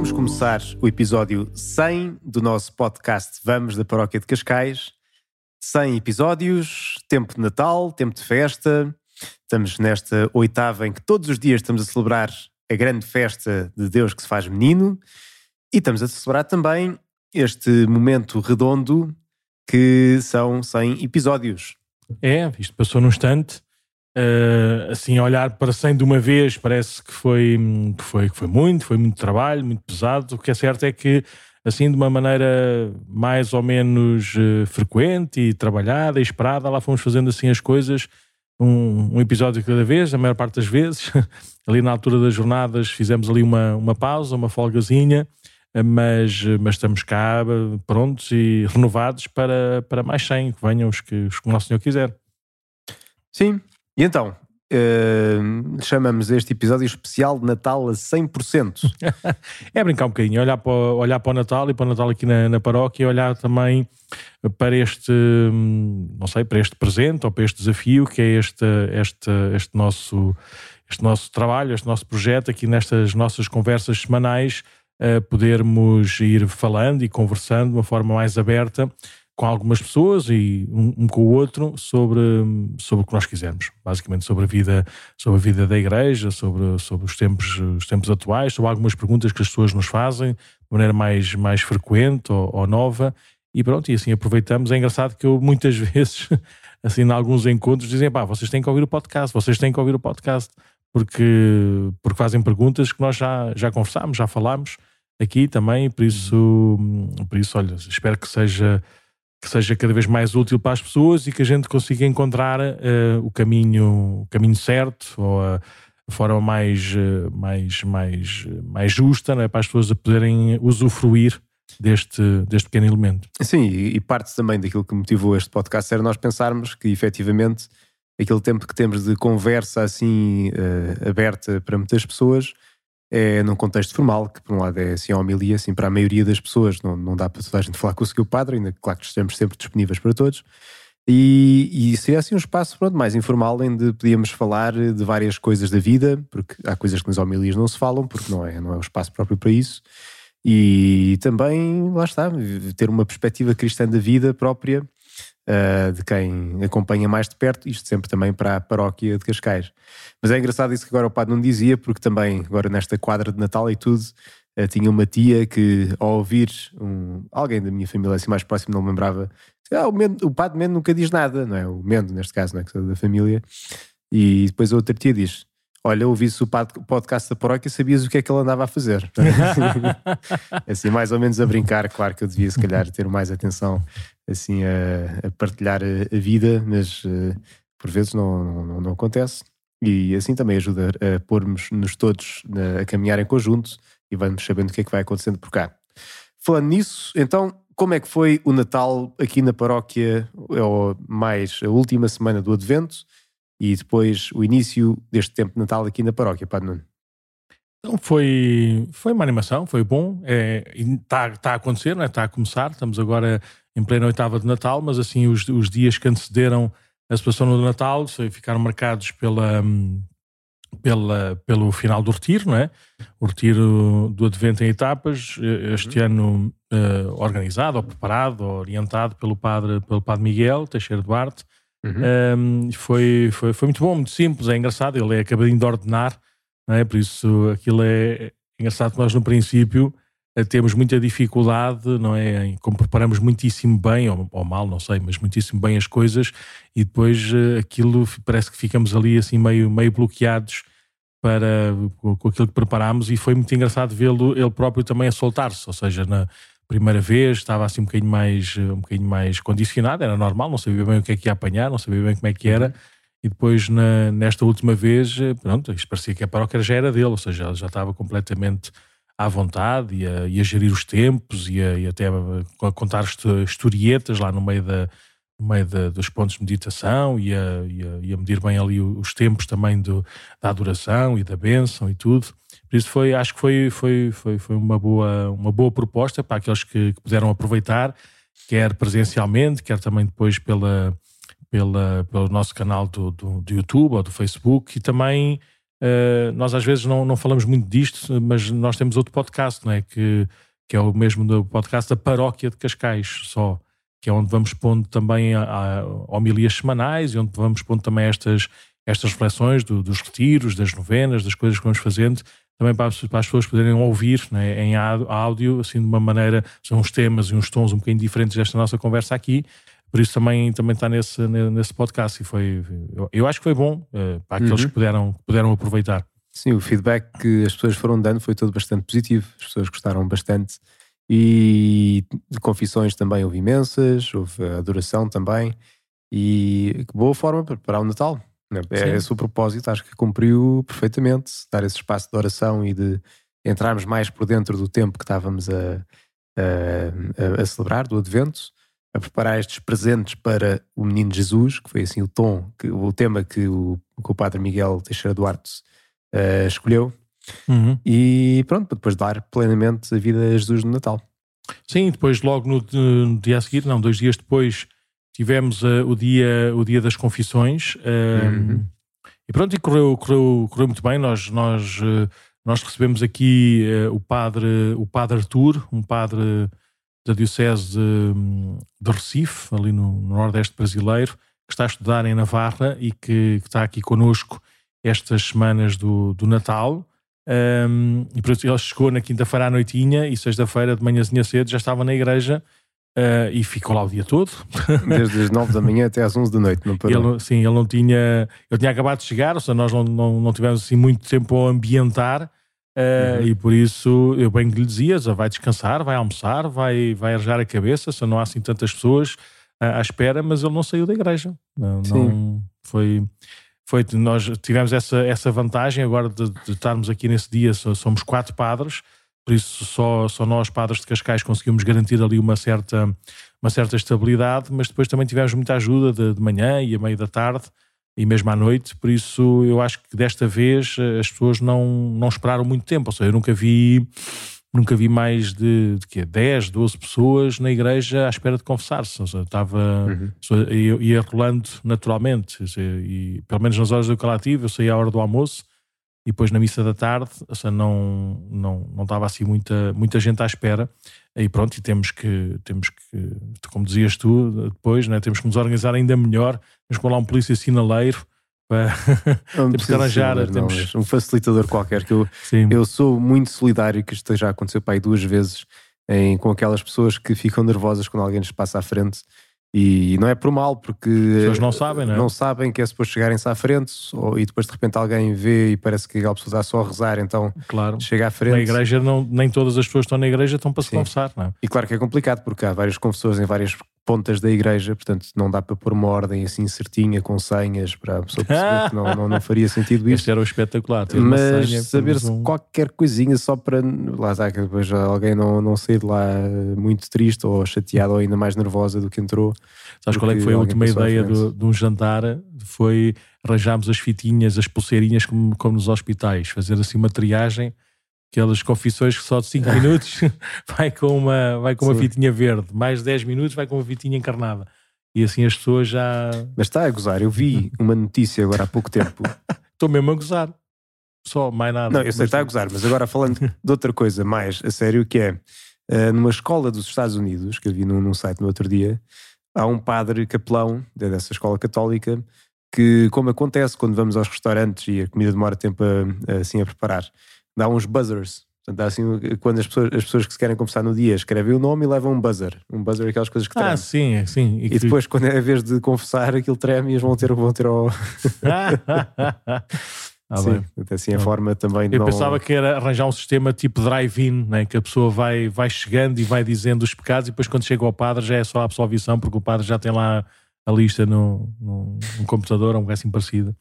Vamos começar o episódio 100 do nosso podcast Vamos da Paróquia de Cascais. 100 episódios, tempo de Natal, tempo de festa. Estamos nesta oitava em que todos os dias estamos a celebrar a grande festa de Deus que se faz menino e estamos a celebrar também este momento redondo que são 100 episódios. É, isto passou num instante. Uh, assim, olhar para 100 de uma vez parece que foi, que, foi, que foi muito, foi muito trabalho, muito pesado. O que é certo é que, assim, de uma maneira mais ou menos uh, frequente e trabalhada e esperada, lá fomos fazendo assim as coisas, um, um episódio cada vez, a maior parte das vezes. ali na altura das jornadas fizemos ali uma, uma pausa, uma folgazinha mas, mas estamos cá prontos e renovados para, para mais 100, que venham os que, os que o Nosso Senhor quiser. Sim, e então, Uh, chamamos este episódio especial de Natal a 100%. é brincar um bocadinho, olhar para, olhar para o Natal e para o Natal aqui na, na paróquia olhar também para este, não sei, para este presente ou para este desafio que é este, este, este, nosso, este nosso trabalho, este nosso projeto aqui nestas nossas conversas semanais uh, podermos ir falando e conversando de uma forma mais aberta com algumas pessoas e um, um, com o outro sobre, sobre o que nós quisermos, basicamente sobre a vida, sobre a vida da igreja, sobre, sobre os, tempos, os tempos atuais, sobre algumas perguntas que as pessoas nos fazem de maneira mais, mais frequente ou, ou nova e pronto, e assim aproveitamos. É engraçado que eu muitas vezes, assim, em alguns encontros, dizem, pá, vocês têm que ouvir o podcast, vocês têm que ouvir o podcast, porque, porque fazem perguntas que nós já, já conversámos, já falámos, aqui também, por isso, por isso olha, espero que seja, que seja cada vez mais útil para as pessoas e que a gente consiga encontrar uh, o, caminho, o caminho certo ou a, forma mais, uh, mais, mais, mais justa né, para as pessoas poderem usufruir deste, deste pequeno elemento. Sim, e parte também daquilo que motivou este podcast era nós pensarmos que efetivamente aquele tempo que temos de conversa assim uh, aberta para muitas pessoas é num contexto formal, que por um lado é assim a homilia, assim para a maioria das pessoas, não, não dá para toda a gente falar com o seu padre, ainda claro que estamos sempre disponíveis para todos. E, e seria assim um espaço pronto, mais informal, onde podíamos falar de várias coisas da vida, porque há coisas que nas homilias não se falam, porque não é, não é o espaço próprio para isso. E também, lá está, ter uma perspectiva cristã da vida própria, uh, de quem acompanha mais de perto, isto sempre também para a paróquia de Cascais. Mas é engraçado isso que agora o padre não dizia, porque também, agora nesta quadra de Natal e tudo, uh, tinha uma tia que, ao ouvir um, alguém da minha família assim mais próximo, não me lembrava, ah, o, Mendo, o padre Mendo nunca diz nada, não é? O Mendo, neste caso, não é? Da família. E depois a outra tia diz: Olha, ouvisse o podcast da paróquia, sabias o que é que ele andava a fazer. assim, mais ou menos a brincar, claro que eu devia, se calhar, ter mais atenção assim, a, a partilhar a, a, vida, mas uh, por vezes não, não, não, acontece. E assim também ajuda a pormos-nos todos a caminhar em conjunto e vamos sabendo o que é que vai acontecendo por cá. Falando nisso, então, como é que foi o Natal aqui na paróquia, ou mais a última semana do Advento? e depois o início deste tempo de Natal aqui na paróquia, Padre Nuno? Então foi, foi uma animação, foi bom. Está é, tá a acontecer, está é? Tá a começar. Estamos agora em plena oitava de Natal, mas assim os, os dias que antecederam a situação do Natal ficaram marcados pela, pela, pelo final do retiro, não é? O retiro do Advento em etapas, este uhum. ano uh, organizado, ou preparado, ou orientado pelo padre, pelo padre Miguel Teixeira Duarte, Uhum. Um, foi, foi, foi muito bom, muito simples, é engraçado. Ele é acabadinho de ordenar, não é? por isso aquilo é engraçado que nós no princípio eh, temos muita dificuldade, não é? Em, como preparamos muitíssimo bem, ou, ou, mal, não sei, mas muitíssimo bem as coisas e depois uh, aquilo parece que ficamos ali assim meio, meio bloqueados para, com, aquilo que preparámos e foi muito engraçado vê-lo ele próprio também a soltar-se, ou seja, na, primeira vez estava assim um bocadinho mais, um bocadinho mais condicionado, era normal, não sabia bem o que é que ia apanhar, não sabia bem como é que era. Uhum. E depois, na, nesta última vez, pronto, isto parecia que a paróquia já era dele, ou seja, ele já estava completamente à vontade e a, e a gerir os tempos e, a, e até a, contar historietas lá no meio, da, no meio da, dos pontos de meditação e a, e a, medir bem ali os tempos também do, da adoração e da bênção e tudo. Por isso foi, acho que foi, foi, foi, foi uma, boa, uma boa proposta para aqueles que, que puderam aproveitar, quer presencialmente, quer também depois pela, pela, pelo nosso canal do, do, do, YouTube ou do Facebook e também uh, nós às vezes não, não falamos muito disto, mas nós temos outro podcast, não é? Que, que é o mesmo do podcast da Paróquia de Cascais, só, que é onde vamos pondo também a, a homilias semanais e onde vamos pondo também estas, estas reflexões do, dos retiros, das novenas, das coisas que vamos fazendo, também para, para as pessoas poderem ouvir né, em áudio, assim de uma maneira, são uns temas e uns tons um bocadinho diferentes desta nossa conversa aqui, por isso também, também está nesse, nesse podcast e foi, eu, eu acho que foi bom uh, para aqueles uhum. que puderam, puderam aproveitar. Sim, o feedback que as pessoas foram dando foi todo bastante positivo, as pessoas gostaram bastante e confissões também houve imensas, houve adoração também e que boa forma para preparar o Natal. Né? É Sim. esse o propósito, acho que cumpriu perfeitamente, dar esse espaço de oração e de entrarmos mais por dentro do tempo que estávamos a, a, a celebrar, do Advento, a preparar estes presentes para o Menino Jesus, que foi assim o tom, que, o tema que o, que o Padre Miguel Teixeira Duarte uh, escolheu. Uhum. E pronto, para depois dar plenamente a vida a Jesus no Natal. Sim, depois logo no, no dia a seguir, não, dois dias depois, tivemos uh, o, dia, o dia das confissões. Uh, uhum. E pronto, e correu, correu, correu muito bem. Nós, nós, nós recebemos aqui o, padre, o padre Artur, um padre da Diocese de, de Recife, ali no, no, Nordeste brasileiro, que está a estudar em Navarra e que, que está aqui connosco estas semanas do, do Natal. Um, e por isso ele chegou na quinta-feira à noitinha e sexta-feira de manhãzinha cedo já estava na igreja uh, e ficou lá o dia todo. Desde as nove da manhã até às onze da noite, não parou? Ele, sim, ele não tinha. Ele tinha acabado de chegar, ou seja, nós não, não, não tivemos assim muito tempo a ambientar Uh, uhum. E por isso eu bem que lhe dizia: vai descansar, vai almoçar, vai, vai arjar a cabeça. Só não há assim tantas pessoas uh, à espera, mas ele não saiu da igreja. Não, não foi, foi. Nós tivemos essa, essa vantagem agora de, de estarmos aqui nesse dia. Somos quatro padres, por isso só, só nós, padres de Cascais, conseguimos garantir ali uma certa, uma certa estabilidade, mas depois também tivemos muita ajuda de, de manhã e a meio da tarde e mesmo à noite, por isso eu acho que desta vez eh, as pessoas não, não esperaram muito tempo, ou seja, eu nunca vi nunca vi mais de, de quê? 10, 12 pessoas na igreja à espera de confessar-se, ou seja, estava uhum. ia, ia rolando naturalmente, e pelo menos nas horas do calativo eu saía à hora do almoço e depois na missa da tarde, ou seja, não, não, não estava assim muita, muita gente à espera e pronto, e temos que, temos que, como dizias tu, depois, né, temos que nos organizar ainda melhor, temos que lá um polícia sinaleiro para temos que arranjar não, temos... um facilitador qualquer que eu, eu sou muito solidário que isto já aconteceu para aí duas vezes em, com aquelas pessoas que ficam nervosas quando alguém lhes passa à frente e não é por mal, porque as pessoas não sabem, não, é? não sabem que é suposto chegarem-se à frente ou, e depois de repente alguém vê e parece que aquela pessoa está só a rezar, então claro. chega à frente. Na igreja, não, nem todas as pessoas que estão na igreja estão para se confessar, não é? E claro que é complicado, porque há vários confessores em várias pontas da igreja, portanto não dá para pôr uma ordem assim certinha com senhas para a pessoa perceber que não, não, não, faria sentido isso. Este era o espetacular. Mas saber se um... qualquer coisinha só para lá está, que depois alguém não, não sair de lá muito triste ou chateado ou ainda mais nervosa do que entrou. Sabes qual é que foi a última ideia do, de um jantar? Foi arranjarmos as fitinhas, as pulseirinhas como, como nos hospitais, fazer assim uma triagem aquelas confissões que só de 5 minutos vai com uma, vai com uma fitinha verde, mais 10 minutos vai com uma fitinha encarnada. E assim as pessoas já. Mas está a gozar, eu vi uma notícia agora há pouco tempo. Estou mesmo a gozar. Só, mais nada. Não, eu sei está a gozar, mas agora falando de outra coisa mais a sério, que é uh, numa escola dos Estados Unidos, que eu vi num, num site no outro dia, há um padre capelão dessa escola católica que, como acontece quando vamos aos restaurantes e a comida demora tempo a, a, assim a preparar, dá uns buzzers. Portanto, assim, quando as pessoas, as pessoas que se querem conversar no dia escrevem o nome e levam um buzzer. Um buzzer é aquelas coisas que tremem. Ah, sim, sim. E, e depois, quando é a vez de confessar, aquilo treme e eles vão ter, vão ter ao. Ah, Sim, bem. assim a ah. forma também Eu não... pensava que era arranjar um sistema tipo drive-in, né? que a pessoa vai, vai chegando e vai dizendo os pecados e depois quando chega ao padre já é só a absolvição porque o padre já tem lá a lista no, no, no computador, um lugar assim parecido.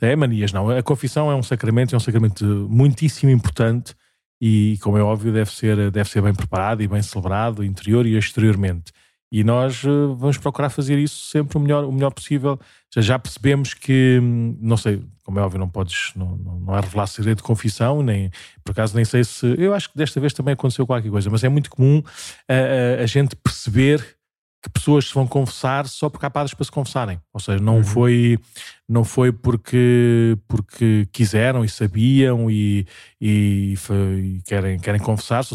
É manias, não. A confissão é um sacramento, é um sacramento muitíssimo importante e, como é óbvio, deve ser, deve ser bem preparado e bem celebrado, interior e exteriormente. E nós uh, vamos procurar fazer isso sempre o melhor, o melhor possível. Já, já percebemos que, hum, não sei, como é óbvio, não podes, não, não é revelar segredo de confissão, nem, por acaso nem sei se, eu acho que desta vez também aconteceu qualquer coisa, mas é muito comum a, a, a gente perceber que pessoas se vão confessar só porque há padres para se confessarem. Ou seja, não uhum. foi não foi porque porque quiseram e sabiam e, e, e querem querem confessar-se.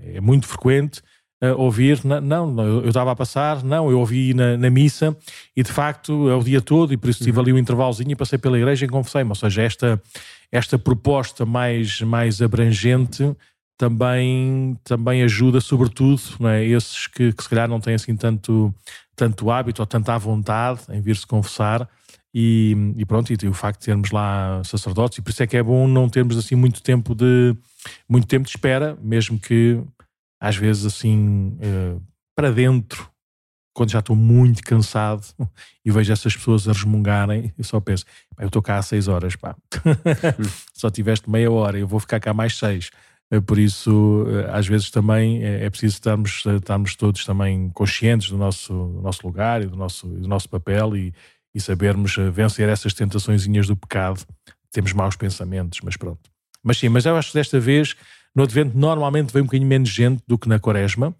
É muito frequente uh, ouvir não, não, eu estava a passar, não, eu ouvi na, na, missa e de facto é o dia todo e por isso tive uhum. ali um intervalozinho e passei pela igreja e confessei-me. Ou seja, esta esta proposta mais mais abrangente também, também ajuda, sobretudo, não é? esses que, que se calhar não têm assim tanto, tanto hábito ou tanta vontade em vir-se confessar. E, e, pronto, e o facto de termos lá sacerdotes, e por isso é que é bom não termos assim muito tempo de muito tempo de espera, mesmo que às vezes assim eh, para dentro, quando já estou muito cansado e vejo essas pessoas a resmungarem, eu só penso, eu estou cá há seis horas, pá. só tiveste meia hora, eu vou ficar cá mais seis. Eh, por isso, eh, às vezes também é, é preciso estarmos, eh, estarmos todos também conscientes do nosso, do nosso lugar e do nosso, do nosso papel e, e sabermos vencer essas tentaçõezinhas do pecado. Temos maus pensamentos, mas pronto. Mas sim, mas eu acho que desta vez no Advento normalmente vem um bocadinho menos gente do que na Quaresma.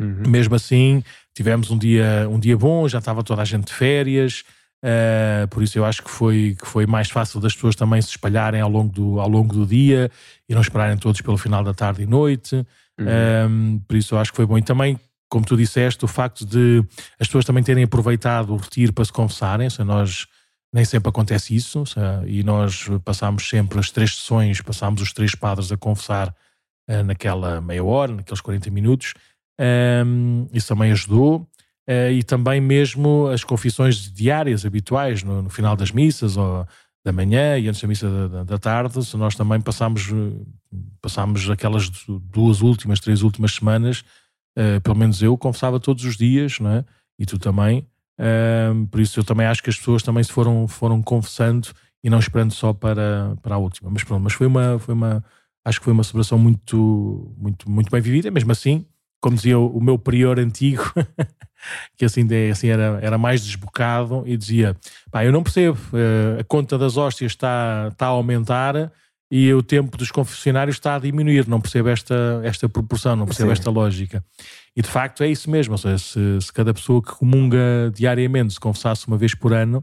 Uhum. Mesmo assim, tivemos um dia, um dia bom, já estava toda a gente de férias, Uh, por isso eu acho que foi, que foi mais fácil das pessoas também se espalharem ao longo do, ao longo do dia e não esperarem todos pelo final da tarde e noite. Uhum. Uh, por isso eu acho que foi bom. E também, como tu disseste, o facto de as pessoas também terem aproveitado o retiro para se confessarem, se nós nem sempre acontece isso, e nós passámos sempre as três sessões, passámos os três padres a confessar uh, naquela meia hora, naqueles 40 minutos. Um, isso também ajudou. Uh, e também mesmo as confissões diárias habituais no, no, final das missas ou da manhã e antes da missa da, da, tarde, nós também passamos, passamos aquelas duas últimas, três últimas semanas, uh, pelo menos eu confessava todos os dias, não é? E tu também. Uh, por isso eu também acho que as pessoas também se foram, foram confessando e não esperando só para, para a última. Mas pronto, mas foi uma, foi uma, acho que foi uma celebração muito, muito, muito bem vivida, mesmo assim, como dizia o, o meu prior antigo, que assim, assim era, era mais desbocado e dizia: pá, eu não percebo, uh, a conta das hóstias está, está a aumentar e o tempo dos confessionários está a diminuir. Não percebo esta, esta proporção, não percebo Sim. esta lógica. E de facto é isso mesmo. Ou seja, se, se cada pessoa que comunga diariamente se confessasse uma vez por ano,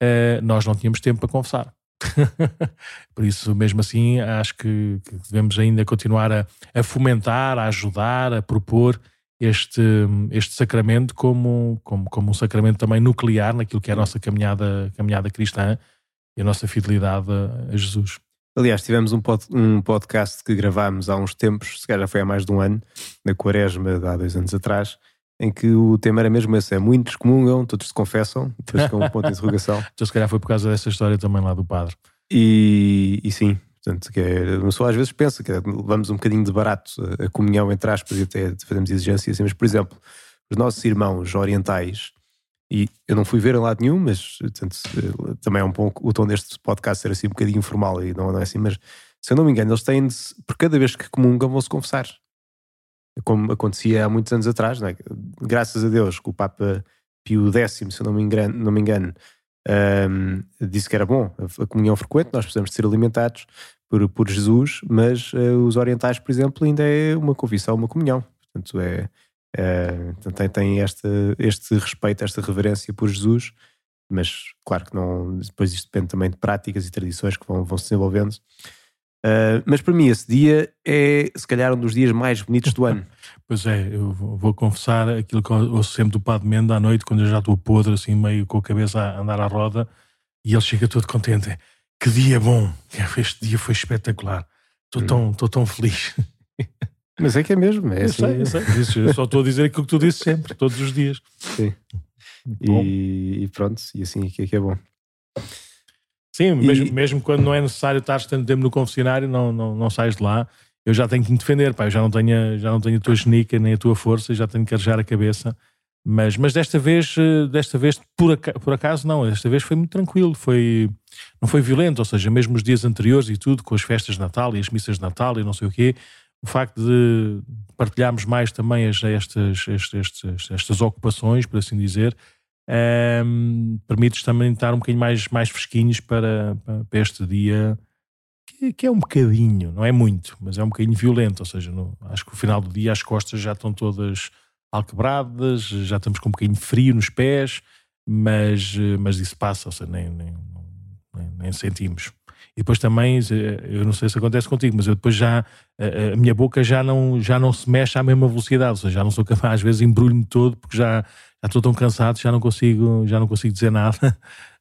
uh, nós não tínhamos tempo para confessar. Por isso, mesmo assim, acho que, que devemos ainda continuar a, a, fomentar, a ajudar, a propor este, este sacramento como, como, como um sacramento também nuclear naquilo que é a nossa caminhada, caminhada cristã e a nossa fidelidade a, a Jesus. Aliás, tivemos um, pod, um podcast que gravámos há uns tempos, se calhar foi há mais de um ano, na Quaresma, há dois anos atrás, em que o tema era mesmo esse: é muitos comungam, todos se confessam, depois com um ponto de interrogação. então, se calhar foi por causa dessa história também lá do padre. E, e sim, portanto, que é, uma pessoa às vezes pensa que levamos um bocadinho de barato a, a comunhão entre aspas e até fazemos exigências, assim, mas por exemplo, os nossos irmãos orientais, e eu não fui ver em lado nenhum, mas portanto, também é um pouco o tom deste podcast ser assim um bocadinho informal e não, não é assim, mas se eu não me engano, eles têm de, por cada vez que comungam vão se confessar como acontecia há muitos anos atrás, é? graças a Deus, que o Papa Pio X, se não me engano, não me engano um, disse que era bom a comunhão frequente, nós precisamos ser alimentados por, por Jesus, mas uh, os orientais, por exemplo, ainda é uma confissão, uma comunhão. Portanto, é, é tem, tem este, este respeito, esta reverência por Jesus, mas claro que não, depois isto depende também de práticas e tradições que vão, vão se desenvolvendo. Uh, mas para mim esse dia é se calhar um dos dias mais bonitos do ano. Pois é, eu vou confessar aquilo que ouço sempre do Padre Mendo à noite, quando eu já estou podre, assim, meio com a cabeça a andar à roda, e ele chega todo contente. Que dia bom! Este dia foi espetacular. Estou hum. tão, estou tão feliz. Mas é que é mesmo, é eu assim. Sei, eu, sei. eu só estou a dizer aquilo que tu dizes sempre, todos os dias. Sim. E, e, pronto, e assim é que é bom. Sim, mesmo, mesmo quando não é necessário estar tanto tempo no confessionário, não, não, não sais de lá. Eu já tenho que me defender, pá, eu já não tenho, já não tenho a tua genica nem a tua força, já tenho que arejar a cabeça. Mas, mas desta vez, eh, desta vez por, acaso, por acaso não, desta vez foi muito tranquilo, foi, não foi violento, ou seja, mesmo os dias anteriores e tudo, com as festas de Natal e as missas de Natal e não sei o quê, o facto de partilharmos mais também as, estas, estas, estas ocupações, por assim dizer, um, permite também estar um bocadinho mais, mais fresquinhos para, para este dia, que, que, é um bocadinho, não é muito, mas é um bocadinho violento. Ou seja, no, acho que no final do dia as costas já estão todas alquebradas, já estamos com um bocadinho de frio nos pés, mas, mas isso passa, ou seja, nem, nem, nem sentimos. E depois também, eu não sei se acontece contigo, mas eu depois já, a minha boca já não, já não se mexe à mesma velocidade, ou seja, já não sou capaz, às vezes embrulho-me todo porque já, já estou tão cansado, já não consigo, já não consigo dizer nada.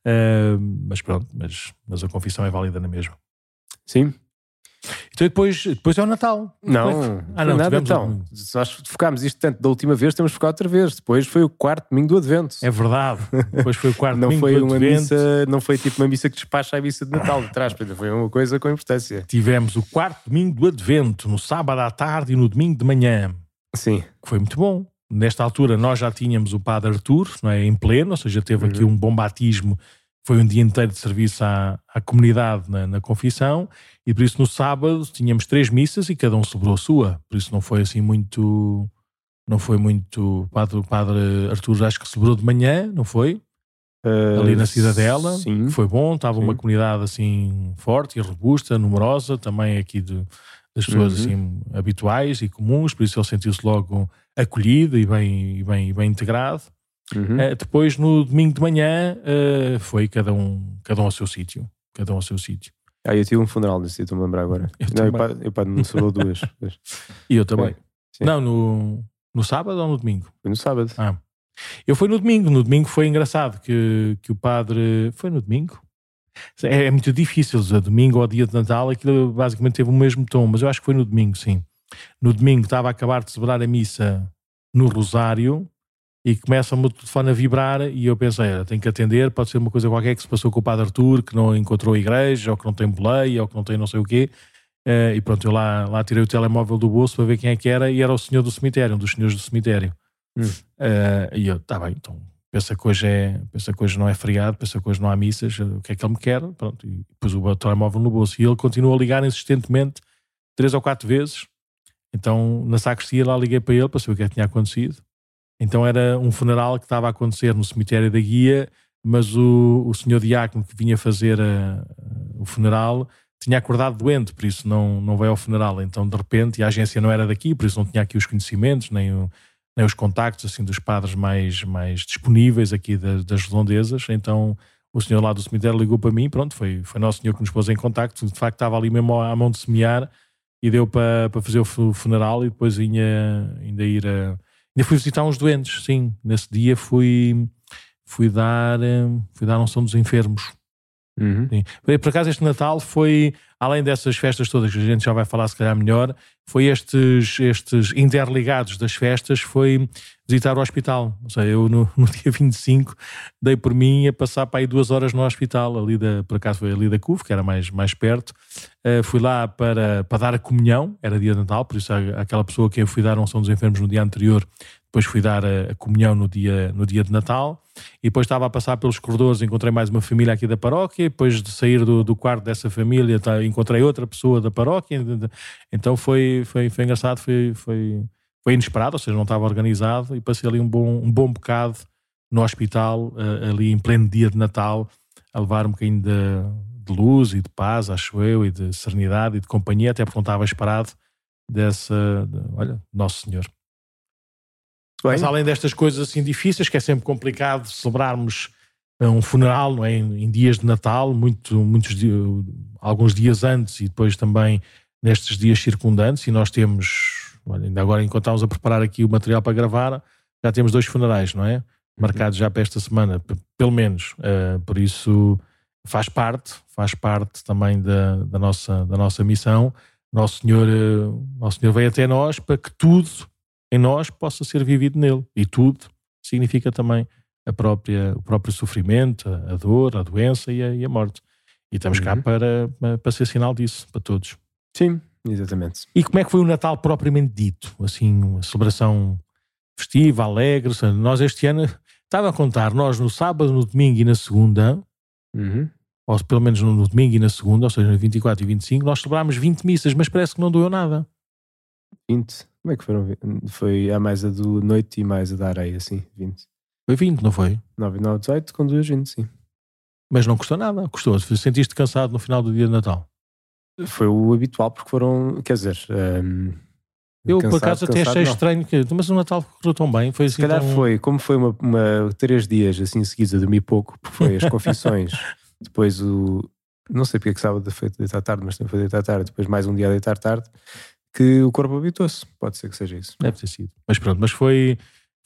Uh, mas pronto, mas, mas a confissão é válida na mesma. Sim. Então depois, depois é o Natal. Não, ah, não, nada então. Nós focámos isto tanto da última vez, temos focado outra vez. Depois foi o quarto domingo do Advento. É verdade. Depois foi o quarto não domingo foi do uma Advento. Missa, não foi tipo uma missa que despacha a missa de Natal de trás, foi uma coisa com importância. Tivemos o quarto domingo do Advento, no sábado à tarde e no domingo de manhã. Sim. Que foi muito bom. Nesta altura nós já tínhamos o Padre Artur, não é, em pleno, ou seja, teve uhum. aqui um bom batismo foi um dia inteiro de serviço à, à comunidade na, na, confissão e por isso no sábado tínhamos três missas e cada um sobrou a sua, por isso não foi assim muito não foi muito padre, padre Artur acho que celebrou de manhã, não foi? Uh, ali na Cidadela, sim. foi bom, estava sim. uma comunidade assim forte e robusta, numerosa, também aqui de, das pessoas Uhum. assim habituais e comuns, por isso ele sentiu-se logo acolhido e bem, e bem, e bem integrado. Uhum. Uh, depois, no domingo de manhã, uh, foi cada um, cada um ao seu sítio. Cada um ao seu sítio. Ah, eu tive um funeral nesse dia, estou-me a lembrar agora. Eu não, eu, também. pá, eu pá, não sobrou duas. E eu também. Sim. Não, no, no sábado ou no domingo? Foi no sábado. Ah. Eu fui no domingo. No domingo foi engraçado que, que o padre. Foi no domingo? É, é muito difícil dizer domingo ou dia de Natal. Aquilo basicamente teve o mesmo tom, mas eu acho que foi no domingo, sim. No domingo estava a acabar de celebrar a missa no Rosário e começa-me o telefone a vibrar e eu pensei, "Ah, tenho que atender, pode ser uma coisa qualquer que se passou com o Padre Artur, que não encontrou a igreja, ou que não tem boleia, ou que não tem não sei o quê. Eh, e pronto, eu lá, lá tirei o telemóvel do bolso para ver quem é que era e era o senhor do cemitério, um dos senhores do cemitério. Hum. Eh, e eu, tá bem, então pensa que hoje, é, pensa que hoje não é feriado, pensa que hoje não há missas, o que é que ele me quer? Pronto, e pus o telemóvel no bolso. E ele continua a ligar insistentemente, três ou quatro vezes. Então, na sacristia, lá liguei para ele para saber o que é que tinha acontecido. Então era um funeral que estava a acontecer no cemitério da Guia, mas o, o senhor diácono que vinha fazer a- o funeral tinha acordado doente, por isso não, não veio ao funeral. Então, de repente, a agência não era daqui, por isso não tinha aqui os conhecimentos, nem, o- nem os contactos assim dos padres mais, mais disponíveis aqui das, das redondezas. Então, o senhor lá do cemitério ligou para mim, pronto, foi, foi nosso senhor que nos pôs em contacto. De facto, estava ali mesmo à mão de semear e deu para, para fazer o fu- funeral e depois vinha ainda ir a. Ainda fui visitar uns doentes, sim. Nesse dia fui, fui, dar, eh, fui dar unção dos enfermos. Uhum. Por acaso, este Natal foi, além dessas festas todas que a gente já vai falar se calhar melhor, foi estes, estes interligados das festas, foi visitar o hospital. Ou seja, eu no, no dia 25 dei por mim a passar para aí duas horas no hospital, ali da, por acaso foi ali da CUF, que era mais, mais perto. Uh, fui lá para, para dar a comunhão, era dia de Natal, por isso aquela pessoa que eu fui dar a unção dos enfermos no dia anterior, depois fui dar a, a comunhão no dia, no dia de Natal. E depois estava a passar pelos corredores, encontrei mais uma família aqui da paróquia. Depois de sair do, do quarto dessa família, tá, encontrei outra pessoa da paróquia. Então foi, foi, foi engraçado, foi, foi, foi inesperado, ou seja, não estava organizado. E passei ali um bom, um bom bocado no hospital, ali em pleno dia de Natal, a levar um bocadinho de, de luz e de paz, acho eu, e de serenidade e de companhia, até porque não estava esperado dessa. de- olha, Nosso Senhor. Bem, Mas além destas coisas assim difíceis, que é sempre complicado celebrarmos eh, um funeral não é? em, dias de Natal, muito, muitos di- alguns dias antes e depois também nestes dias circundantes, e nós temos, olha, ainda agora enquanto estávamos a preparar aqui o material para gravar, já temos dois funerais, não é? Marcados já para esta semana, pelo menos. Eh, por isso faz parte, faz parte também da, da, nossa, da nossa missão. Nosso Senhor, eh, Nosso Senhor veio até nós para que tudo em nós possa ser vivido nele. E tudo significa também a própria, o próprio sofrimento, a, dor, a doença e a, e a morte. E estamos cá Uhum. para, para ser sinal disso, para todos. Sim, exatamente. E como é que foi o Natal propriamente dito? Assim, uma celebração festiva, alegre. Nós este ano, estava a contar, nós no sábado, no domingo e na segunda, Uhum. ou pelo menos no, no domingo e na segunda, ou seja, no 24 e 25, nós celebrámos 20 missas, mas parece que não doeu nada. 20. Como é que foram? Foi a mais a do noite e mais a da areia, sim, 20. Foi 20, não foi? 9 e 9, 18, com duas 20, sim. Mas não custou nada. Custou. Sentiste cansado no final do dia de Natal? Foi o habitual, porque foram, quer dizer, hum, Eu, Cansado, por acaso, até achei não. estranho que. Mas o Natal correu tão bem. Foi assim Se calhar tão- foi, como foi uma, uma- três dias assim seguidos a dormir pouco, porque foi as confissões, depois o. Não sei porque é que sábado foi deitar tarde, mas também foi deitar tarde, depois mais um dia a deitar tarde, que o corpo habituou-se. Pode ser que seja isso. Deve ter sido. Mas pronto, mas foi.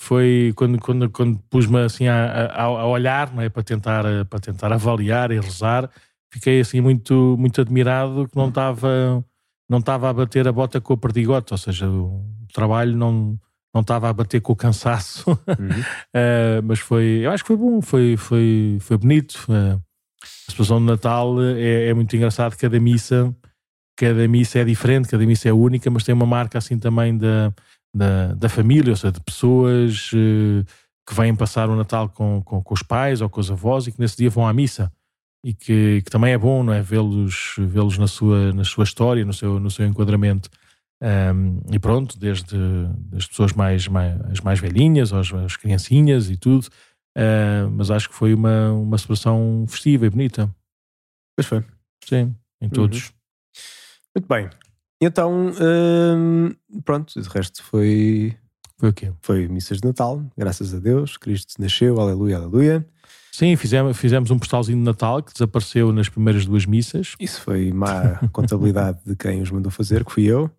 Foi quando, quando, quando pus-me assim a, a, a olhar, não é? Para tentar, para tentar avaliar e rezar, fiquei assim muito, muito admirado que não estava não estava a bater a bota com a perdigote, ou seja, o trabalho não, não estava a bater com o cansaço. Uhum. Uh, mas foi, eu acho que foi bom, foi, foi, foi bonito. Uh, a situação de Natal é, é muito engraçado. Cada missa, cada missa é diferente, cada missa é única, mas tem uma marca assim também da, da, da família, ou seja, de pessoas uh, que vêm passar o Natal com, com, com os pais ou com os avós e que nesse dia vão à missa. E que, que também é bom, não é? Vê-los vê na, sua, na sua história, no seu, no seu enquadramento. Um, e pronto, desde as pessoas mais, mais, as mais velhinhas, às criancinhas e tudo, uh, mas acho que foi uma, uma celebração festiva e bonita. Pois foi. Sim, em todos. Muito bem. Então, hum, pronto, de resto foi, Foi o quê? foi missas de Natal, graças a Deus, Cristo nasceu, aleluia, aleluia. Sim, fizemos, fizemos um postalzinho de Natal que desapareceu nas primeiras duas missas. Isso foi má contabilidade de quem os mandou fazer, que fui eu.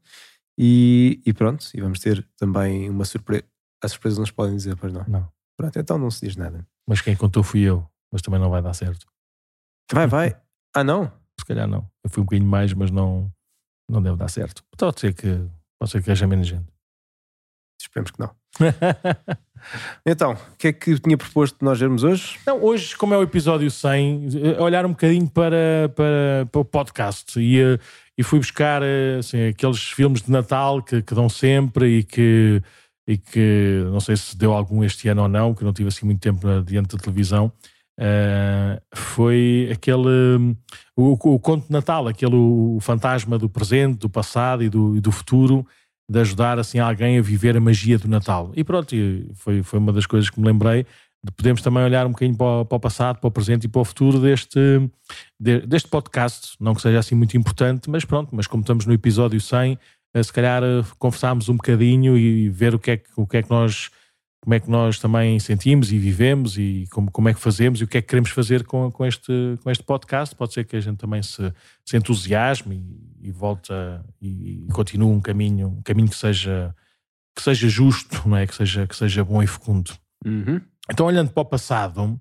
E, e pronto, e vamos ter também uma surpresa. A surpresa não se podem dizer, pois não. Não. Pronto, então não se diz nada. Mas quem contou fui eu, mas também não vai dar certo. Vai, vai. Ah, não? Se calhar não. Eu fui um bocadinho mais, mas não, não deve dar certo. Pode ser que, pode ser que haja menos gente. Esperemos que não. Então, o que é que tinha proposto de nós vermos hoje? Não, hoje, como é o episódio 100, eh, olhar um bocadinho para, para, para o podcast e, eh, e fui buscar eh, assim, aqueles filmes de Natal que, que dão sempre e que, e que não sei se deu algum este ano ou não, que não tive assim muito tempo diante da televisão. Uh, foi aquele hum, o, o conto de Natal, aquele o fantasma do presente, do passado e do, e do futuro, de ajudar assim alguém a viver a magia do Natal. E pronto, foi, foi uma das coisas que me lembrei. de Podemos também olhar um bocadinho para o, passado, para o presente e para o futuro deste, de- deste podcast. Não que seja assim muito importante, mas pronto, mas como estamos no episódio 100, eh, se calhar eh, conversarmos um bocadinho e ver o que é que, o que, é que nós como é que nós também sentimos e vivemos e como, como é que fazemos e o que é que queremos fazer com, com, este, com este podcast. Pode ser que a gente também se, se entusiasme e, e volta e, e continue um caminho, um caminho que seja, que seja justo, não é? que, seja, que seja bom e fecundo. Uhum. Então, olhando para o passado,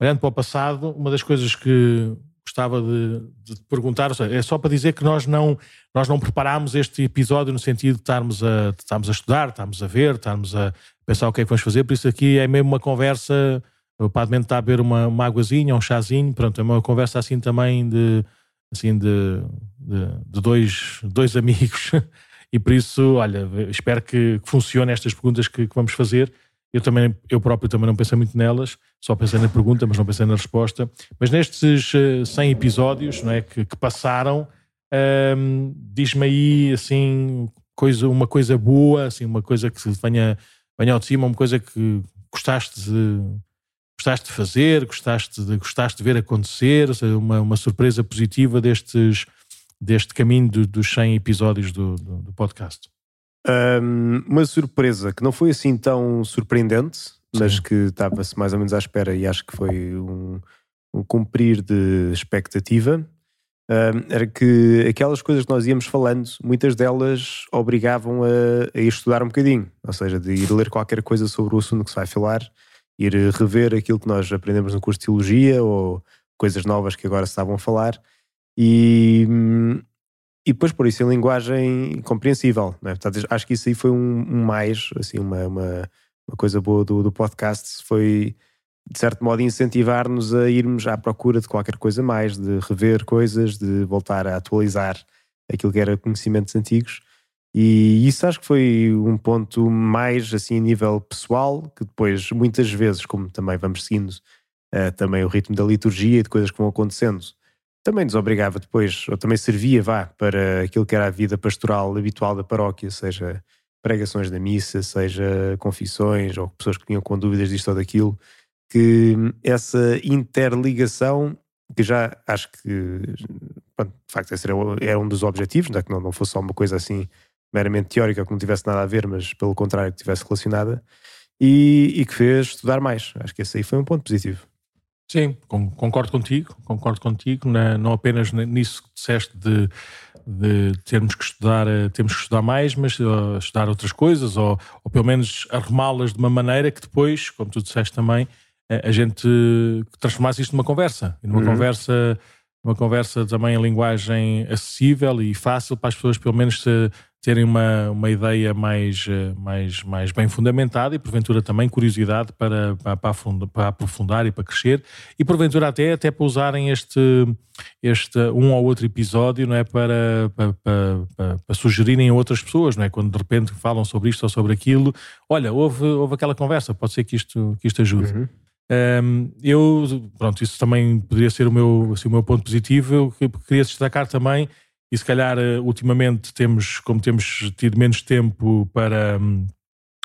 olhando para o passado, uma das coisas que gostava de, de perguntar é só para dizer que nós não, nós não preparámos este episódio no sentido de estarmos a, de estarmos a estudar, estarmos a ver, estarmos a pensar o que é que vamos fazer, por isso aqui é mesmo uma conversa, o Padre Mento está a beber uma, uma águazinha, um chazinho, pronto, é uma conversa assim também de, assim de, de, de dois, dois amigos e por isso, olha, espero que, que funcione estas perguntas que, que vamos fazer. Eu também, eu próprio também não pensei muito nelas, só pensei na pergunta, mas não pensei na resposta. Mas nestes eh, 100 episódios não é, que, que passaram, ahm, diz-me aí assim, coisa, uma coisa boa, assim, uma coisa que venha, venha ao de cima, uma coisa que gostaste de, gostaste de fazer, gostaste de, gostaste de ver acontecer, seja, uma, uma surpresa positiva destes, deste caminho do- dos 100 episódios do, do, do podcast. Um, uma surpresa que não foi assim tão surpreendente, mas Sim. que estava-se mais ou menos à espera e acho que foi um, um cumprir de expectativa. um, era que aquelas coisas que nós íamos falando, muitas delas obrigavam a, a ir estudar um bocadinho, ou seja, de ir ler qualquer coisa sobre o assunto que se vai falar, ir rever aquilo que nós aprendemos no curso de teologia ou coisas novas que agora se estavam a falar. E, hum, e depois pôr isso em linguagem compreensível. Não é? Portanto, acho que isso aí foi um, um mais, assim, uma, uma, uma coisa boa do, do podcast, foi de certo modo incentivar-nos a irmos à procura de qualquer coisa mais, de rever coisas, de voltar a atualizar aquilo que era conhecimentos antigos. E isso acho que foi um ponto mais assim a nível pessoal, que depois muitas vezes, como também vamos seguindo eh, também o ritmo da liturgia e de coisas que vão acontecendo, também nos obrigava depois, ou também servia, vá, para aquilo que era a vida pastoral habitual da paróquia, seja pregações da missa, seja confissões, ou pessoas que vinham com dúvidas disto ou daquilo, que essa interligação, que já acho que, pronto, de facto, esse era, um dos objetivos, não é que não, não fosse só uma coisa assim meramente teórica, que não tivesse nada a ver, mas pelo contrário, que tivesse relacionada, e, e que fez estudar mais. Acho que esse aí foi um ponto positivo. Sim, concordo contigo, concordo contigo, não apenas nisso que disseste de, de termos que estudar, eh, temos que estudar mais, mas uh, estudar outras coisas, ou, ou pelo menos arrumá-las de uma maneira que depois, como tu disseste também, a, a gente transformasse isto numa conversa, numa uhum. conversa uma conversa também em linguagem acessível e fácil para as pessoas pelo menos se, terem uma, uma ideia mais, eh, mais, mais bem fundamentada e porventura também curiosidade para, para, para, aprofundar e para crescer e porventura até, até para usarem este, este um ou outro episódio não é para, para, para, para, sugerirem a outras pessoas, não é? Quando de repente falam sobre isto ou sobre aquilo, olha, houve, houve aquela conversa, pode ser que isto, que isto ajude. Uhum. Um, eu, pronto, isso também poderia ser o meu, assim, o meu ponto positivo. Eu queria destacar também, e se calhar eh, ultimamente temos, como temos tido menos tempo para, hum,